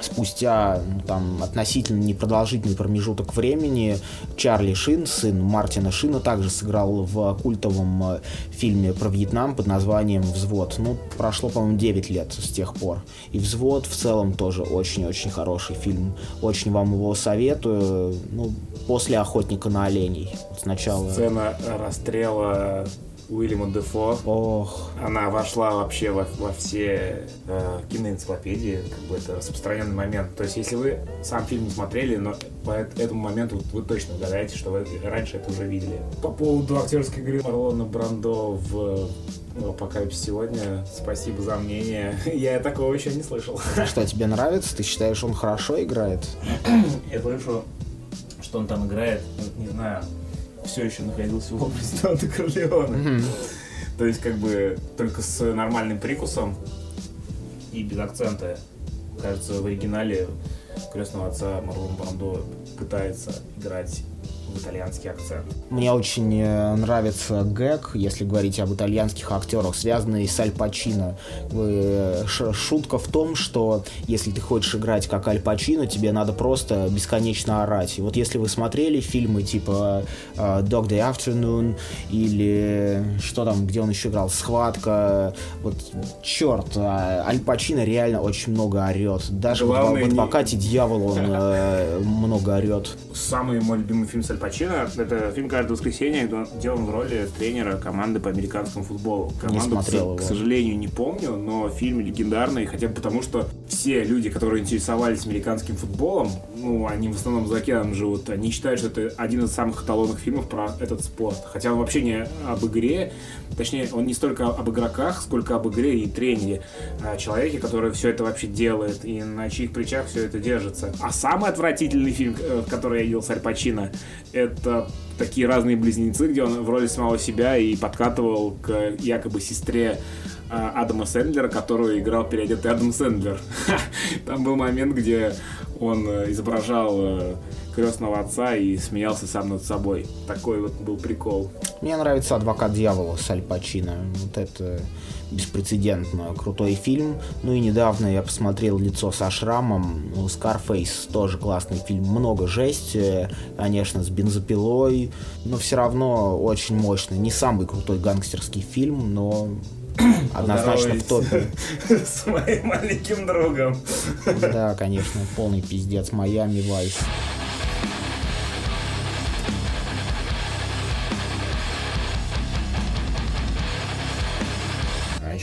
спустя ну, там относительно непродолжительный промежуток времени Чарли Шин, сын Мартина Шина, также сыграл в культовом э, фильме про Вьетнам под названием «Взвод». Ну, прошло, по-моему, 9 лет с тех пор. И «Взвод» в целом тоже очень-очень хороший фильм. Очень вам его советую. Ну, после «Охотника на оленей». Сначала... Сцена расстрела Уильяма Дефо. Ох. Она вошла вообще во, во все э, киноэнциклопедии, как бы это распространенный момент. То есть, если вы сам фильм не смотрели, но по этому моменту вы точно угадаете, что вы раньше это уже видели. По поводу актерской игры Марлона Брандо в ну, пока сегодня. Спасибо за мнение. Я такого еще не слышал. Что, тебе нравится? Ты считаешь, он хорошо играет? Я слышу, что он там играет, не знаю, все еще находился в образе Донта Корлеона. Mm-hmm. То есть, как бы, только с нормальным прикусом и без акцента. Кажется, в оригинале крестного отца Марлон Брандо пытается играть в итальянский акцент. Мне очень э, нравится гэг, если говорить об итальянских актерах, связанный с Аль Пачино. Э, шутка в том, что если ты хочешь играть как Аль Пачино, тебе надо просто бесконечно орать. И вот если вы смотрели фильмы типа э, Dog Day Afternoon или что там, где он еще играл, Схватка, вот черт, а Аль Пачино реально очень много орет. Даже Главное, в, в «Адвокате не... дьявола» он много орет. Самый мой любимый фильм с Аль Пачино. Это фильм «Каждое воскресенье», где он в роли тренера команды по американскому футболу. Команду, не смотрел к, к сожалению, не помню, но фильм легендарный, хотя бы потому, что все люди, которые интересовались американским футболом, ну, они в основном за океаном живут, они считают, что это один из самых эталонных фильмов про этот спорт. Хотя он вообще не об игре, точнее, он не столько об игроках, сколько об игре и тренере. О человеке, который все это вообще делает и на чьих плечах все это держится. А самый отвратительный фильм, э, который я видел с Аль Пачино, это такие разные близнецы, где он в роли самого себя и подкатывал к якобы сестре а, Адама Сэндлера, которую играл переодетый Адам Сэндлер. Там был момент, где он э, изображал э, крестного отца и смеялся сам над собой. Такой вот был прикол. Мне нравится «Адвокат дьявола» с Аль Пачино. Вот это беспрецедентно крутой фильм. Ну и недавно я посмотрел «Лицо со шрамом». Ну, «Скарфейс» тоже классный фильм. Много жести, конечно, с бензопилой. Но все равно очень мощный. Не самый крутой гангстерский фильм, но однозначно в топе. С моим маленьким другом. Да, конечно, полный пиздец. Майами Вайс.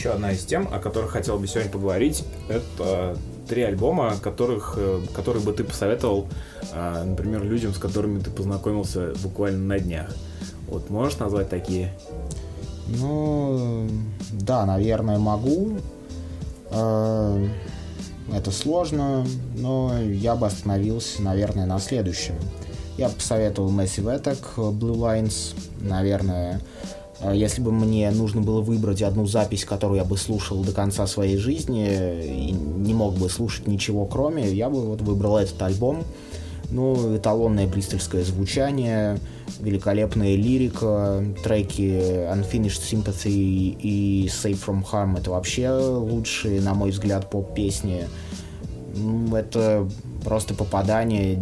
еще одна из тем, о которых хотел бы сегодня поговорить, это три альбома, которых, э, которые бы ты посоветовал, а, например, людям, с которыми ты познакомился буквально на днях. Вот можешь назвать такие? Ну, да, наверное, могу. Э, это сложно, но я бы остановился, наверное, на следующем. Я бы посоветовал Massive Attack, Blue Lines, наверное, а если бы мне нужно было выбрать одну запись, которую я бы слушал до конца своей жизни и не мог бы слушать ничего кроме, я бы вот выбрал этот альбом. Ну, эталонное бристольское звучание, великолепная лирика, треки Unfinished Sympathy и Safe From Harm — это вообще лучшие, на мой взгляд, поп-песни. Это просто попадание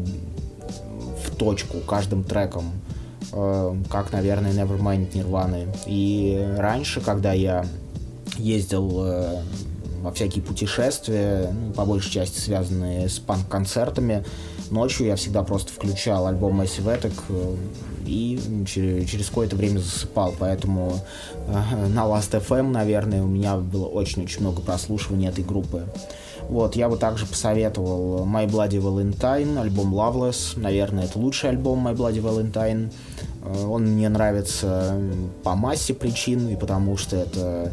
в точку каждым треком. Э, как, наверное, Nevermind Нирваны. И раньше, когда я ездил э, во всякие путешествия, ну, по большей части связанные с панк-концертами, ночью я всегда просто включал альбом Massive Attack э, и через, какое-то время засыпал, поэтому э, на Last FM, наверное, у меня было очень-очень много прослушиваний этой группы. Вот, я бы также посоветовал My Bloody Valentine, альбом Loveless. Наверное, это лучший альбом My Bloody Valentine. Э, он мне нравится по массе причин, и потому что это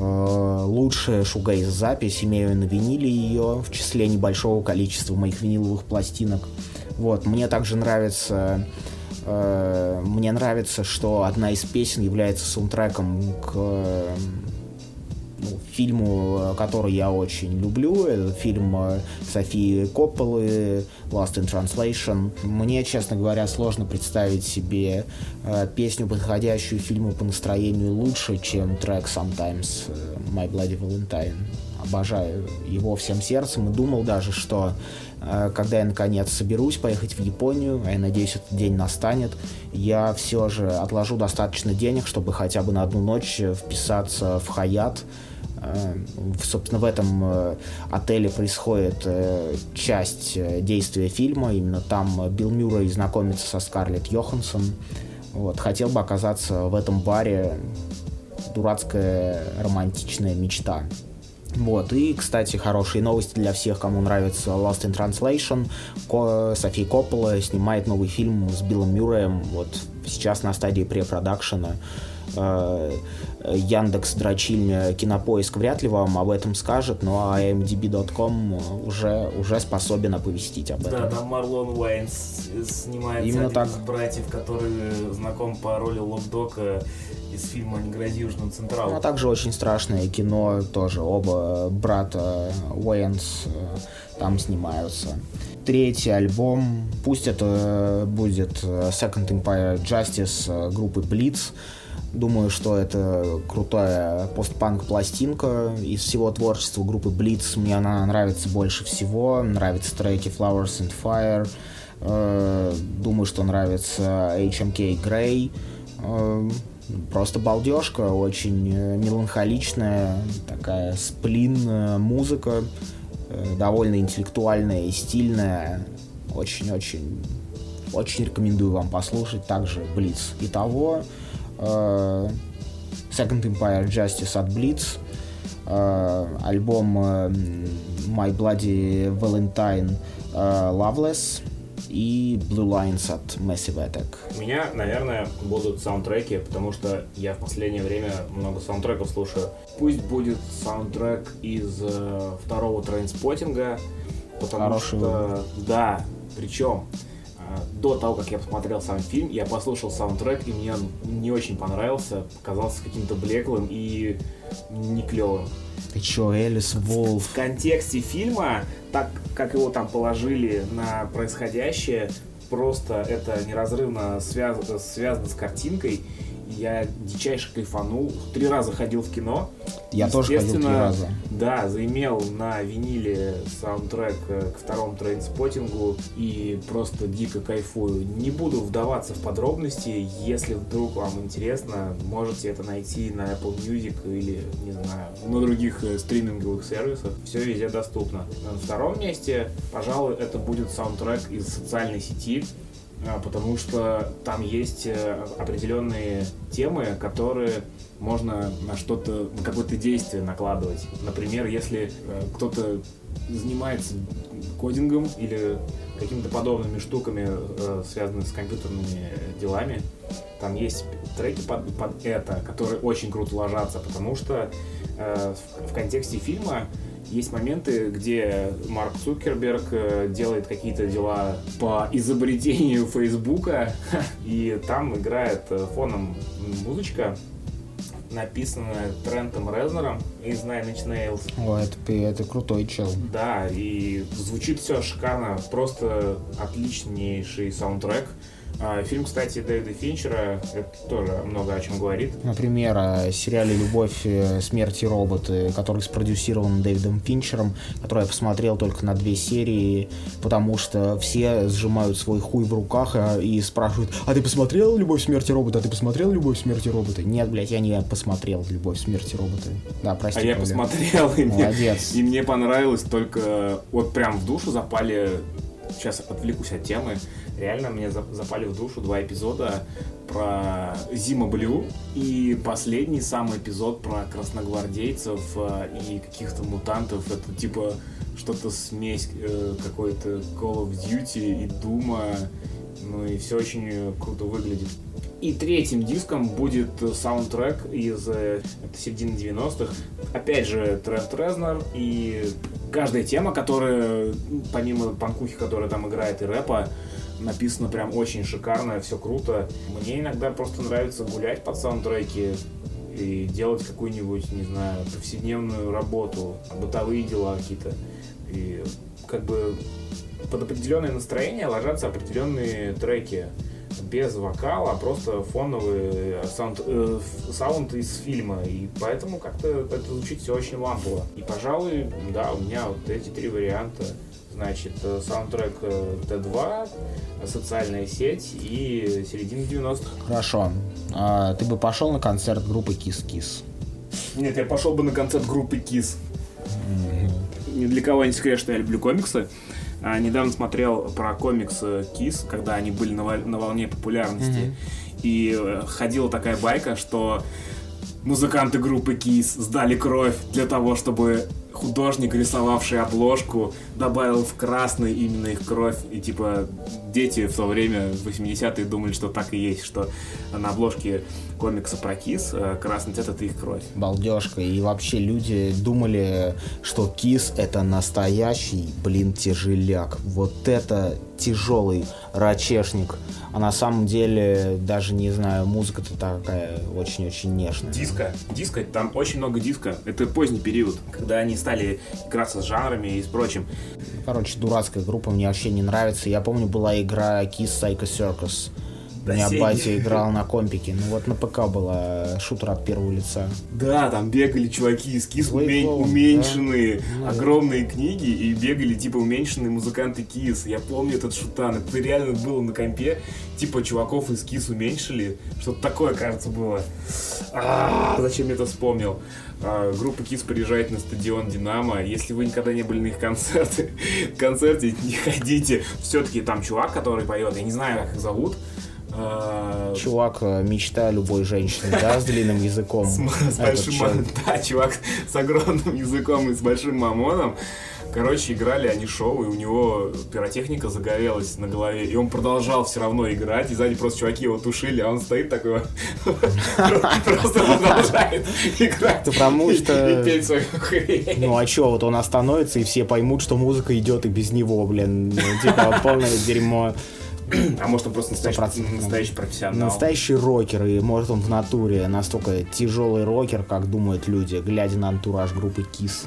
лучшая шугейз-запись, имею на виниле ее в числе небольшого количества моих виниловых пластинок. Вот, мне также нравится э, мне нравится, что одна из песен является саундтреком к ну, фильму, который я очень люблю. Это фильм э, Софии Копполы Lost in Translation. Мне, честно говоря, сложно представить себе э, песню, подходящую фильму по настроению лучше, чем трек Sometimes э, My Bloody Valentine. Обожаю его всем сердцем и думал даже, что э, когда я наконец соберусь поехать в Японию, а я надеюсь, этот день настанет, я все же отложу достаточно денег, чтобы хотя бы на одну ночь вписаться в Хаят, Э, собственно, в этом э, отеле происходит э, часть действия фильма. Именно там Билл Мюррей знакомится со Скарлетт Йоханссон. Вот. Хотел бы оказаться в этом баре. Дурацкая романтичная мечта. Вот, и, кстати, хорошие новости для всех, кому нравится Lost in Translation. Ко София Коппола снимает новый фильм с Биллом Мюрреем, вот сейчас на стадии препродакшена. Э, Яндекс, Дрочильня, Кинопоиск вряд ли вам об этом скажет, но imdb.com уже, уже способен оповестить об этом. Да, там Марлон Уэйнс снимается Именно один так. из братьев, который знаком по роли Локдока из фильма «Не грози Южному Централу». Ну, а также очень страшное кино, тоже оба брата Уэйнс э, там снимаются. Третий альбом, пусть это будет Second Empire Justice э, группы Blitz, Думаю, что это крутая постпанк пластинка из всего творчества группы Blitz. Мне она нравится больше всего. Нравятся треки Flowers and Fire. Э, думаю, что нравится HMK Grey. Э, просто балдежка, очень меланхоличная, такая сплин музыка, э, довольно интеллектуальная и стильная. Очень-очень очень рекомендую вам послушать также Blitz. Итого, Э, Second Empire Justice от Blitz, э, альбом э, My Bloody Valentine Loveless и Blue Lines от Massive Attack. У меня, наверное, будут саундтреки, потому что я в последнее время много саундтреков слушаю. Пусть будет саундтрек из второго Trainspotting а, потому Хороший что, да, причем до того, как я посмотрел сам фильм, я послушал саундтрек, и мне он не очень понравился, показался каким-то блеклым и не клевым. Ты чё, Alice Wolf? В контексте фильма, так как его там положили на происходящее, просто это неразрывно связ... связано с картинкой, я дичайше кайфанул. Три раза ходил в кино. Я тоже ходил три раза. Да, заимел на виниле саундтрек э, к второму трейнспотингу и просто дико кайфую. Не буду вдаваться в подробности. Если вдруг вам интересно, можете это найти на Apple Music или, не знаю, на других э, стриминговых сервисах. Все везде доступно. На втором месте, пожалуй, это будет саундтрек из социальной сети потому что там есть э, определенные темы, которые можно на что-то, на какое-то действие накладывать. Например, если э, кто-то занимается кодингом или какими-то подобными штуками, э, связанными с компьютерными делами, там есть треки под, под это, которые очень круто ложатся, потому что в контексте фильма есть моменты, где Марк Цукерберг э, делает какие-то дела по изобретению Фейсбука, и там играет э, фоном музычка, написанная Трентом Резнером из Nine Inch Nails. О, это, это крутой чел. Да, и звучит все шикарно, просто отличнейший саундтрек. А, фильм, кстати, Дэвида Финчера, это тоже много о чем говорит. Например, о сериале «Любовь, э, смерть и роботы», который спродюсирован Дэвидом Финчером, который я посмотрел только на две серии, потому что все сжимают свой хуй в руках а, и спрашивают, а ты посмотрел «Любовь, смерть и роботы»? А ты посмотрел «Любовь, смерть и роботы»? Нет, блядь, я не посмотрел «Любовь, смерть и роботы». Да, прости, А я посмотрел, и мне, и мне понравилось, только вот прям в душу запали сейчас отвлекусь от темы реально мне запали в душу два эпизода про Зима Блю и последний самый эпизод про красногвардейцев э, и каких-то мутантов. Это типа что-то смесь э, какой-то Call of Duty и Дума. Ну и все очень круто выглядит. И третьим диском будет саундтрек из это середины 90-х. Опять же, Трент Резнер и каждая тема, которая, помимо панкухи, которая там играет, и рэпа, написано прям очень шикарно, все круто. Мне иногда просто нравится гулять под саундтреки и делать какую-нибудь, не знаю, повседневную работу, бытовые дела какие-то. И как бы под определенное настроение ложатся определенные треки без вокала, а просто фоновый саунд, э, саунд из фильма. И поэтому как-то это звучит все очень лампово. И, пожалуй, да, у меня вот эти три варианта значит, э, саундтрек э, Т2, социальная сеть и середина 90-х. Хорошо. А, ты бы пошел на концерт группы Kiss? Нет, я пошел бы на концерт группы Kiss. Mm-hmm. Ни для кого не секрет, что я люблю комиксы. А, недавно смотрел про комикс Kiss, когда они были на, на волне популярности. Mm-hmm. И э, ходила такая байка, что музыканты группы Kiss сдали кровь для того, чтобы художник, рисовавший обложку, добавил в красный именно их кровь. И типа дети в то время, в 80-е, думали, что так и есть, что на обложке комикса про Кис э, красный цвет это их кровь. Балдежка. И вообще люди думали, что Кис это настоящий, блин, тяжеляк. Вот это тяжелый рачешник. А на самом деле, даже не знаю, музыка-то такая очень-очень нежная. Диско. Диско, там очень много диска. Это поздний период, когда они стали играться с жанрами и с прочим. Короче, дурацкая группа, мне вообще не нравится. Я помню, была игра Kiss Psycho Circus. У меня батя играл на компике. Ну вот на ПК была шутер от первого лица. Да, там бегали чуваки из КИС уме- уменьшенные, да? огромные книги, и бегали типа уменьшенные музыканты КИС. Я помню этот шутан. Это реально было на компе. Типа чуваков из КИС уменьшили. Что-то такое, кажется, было. А, зачем я это вспомнил? А, группа КИС приезжает на стадион Динамо. Если вы никогда не были на их концерте, концерте, не ходите. Все-таки там чувак, который поет, я не знаю, как их зовут, а, чувак, э, мечта любой женщины, да, с длинным языком. С, с большим, да, чувак с огромным языком и с большим мамоном. Короче, играли они шоу, и у него пиротехника загорелась на голове, и он продолжал все равно играть, и сзади просто чуваки его тушили, а он стоит такой, просто продолжает играть. Потому что... И петь свою хрень. Ну а чё, вот он остановится, и все поймут, что музыка идет и без него, блин. Ну, типа, полное дерьмо. А может он просто настоящий, 100% настоящий профессионал. Настоящий рокер, и может он в натуре настолько тяжелый рокер, как думают люди, глядя на антураж группы Kiss.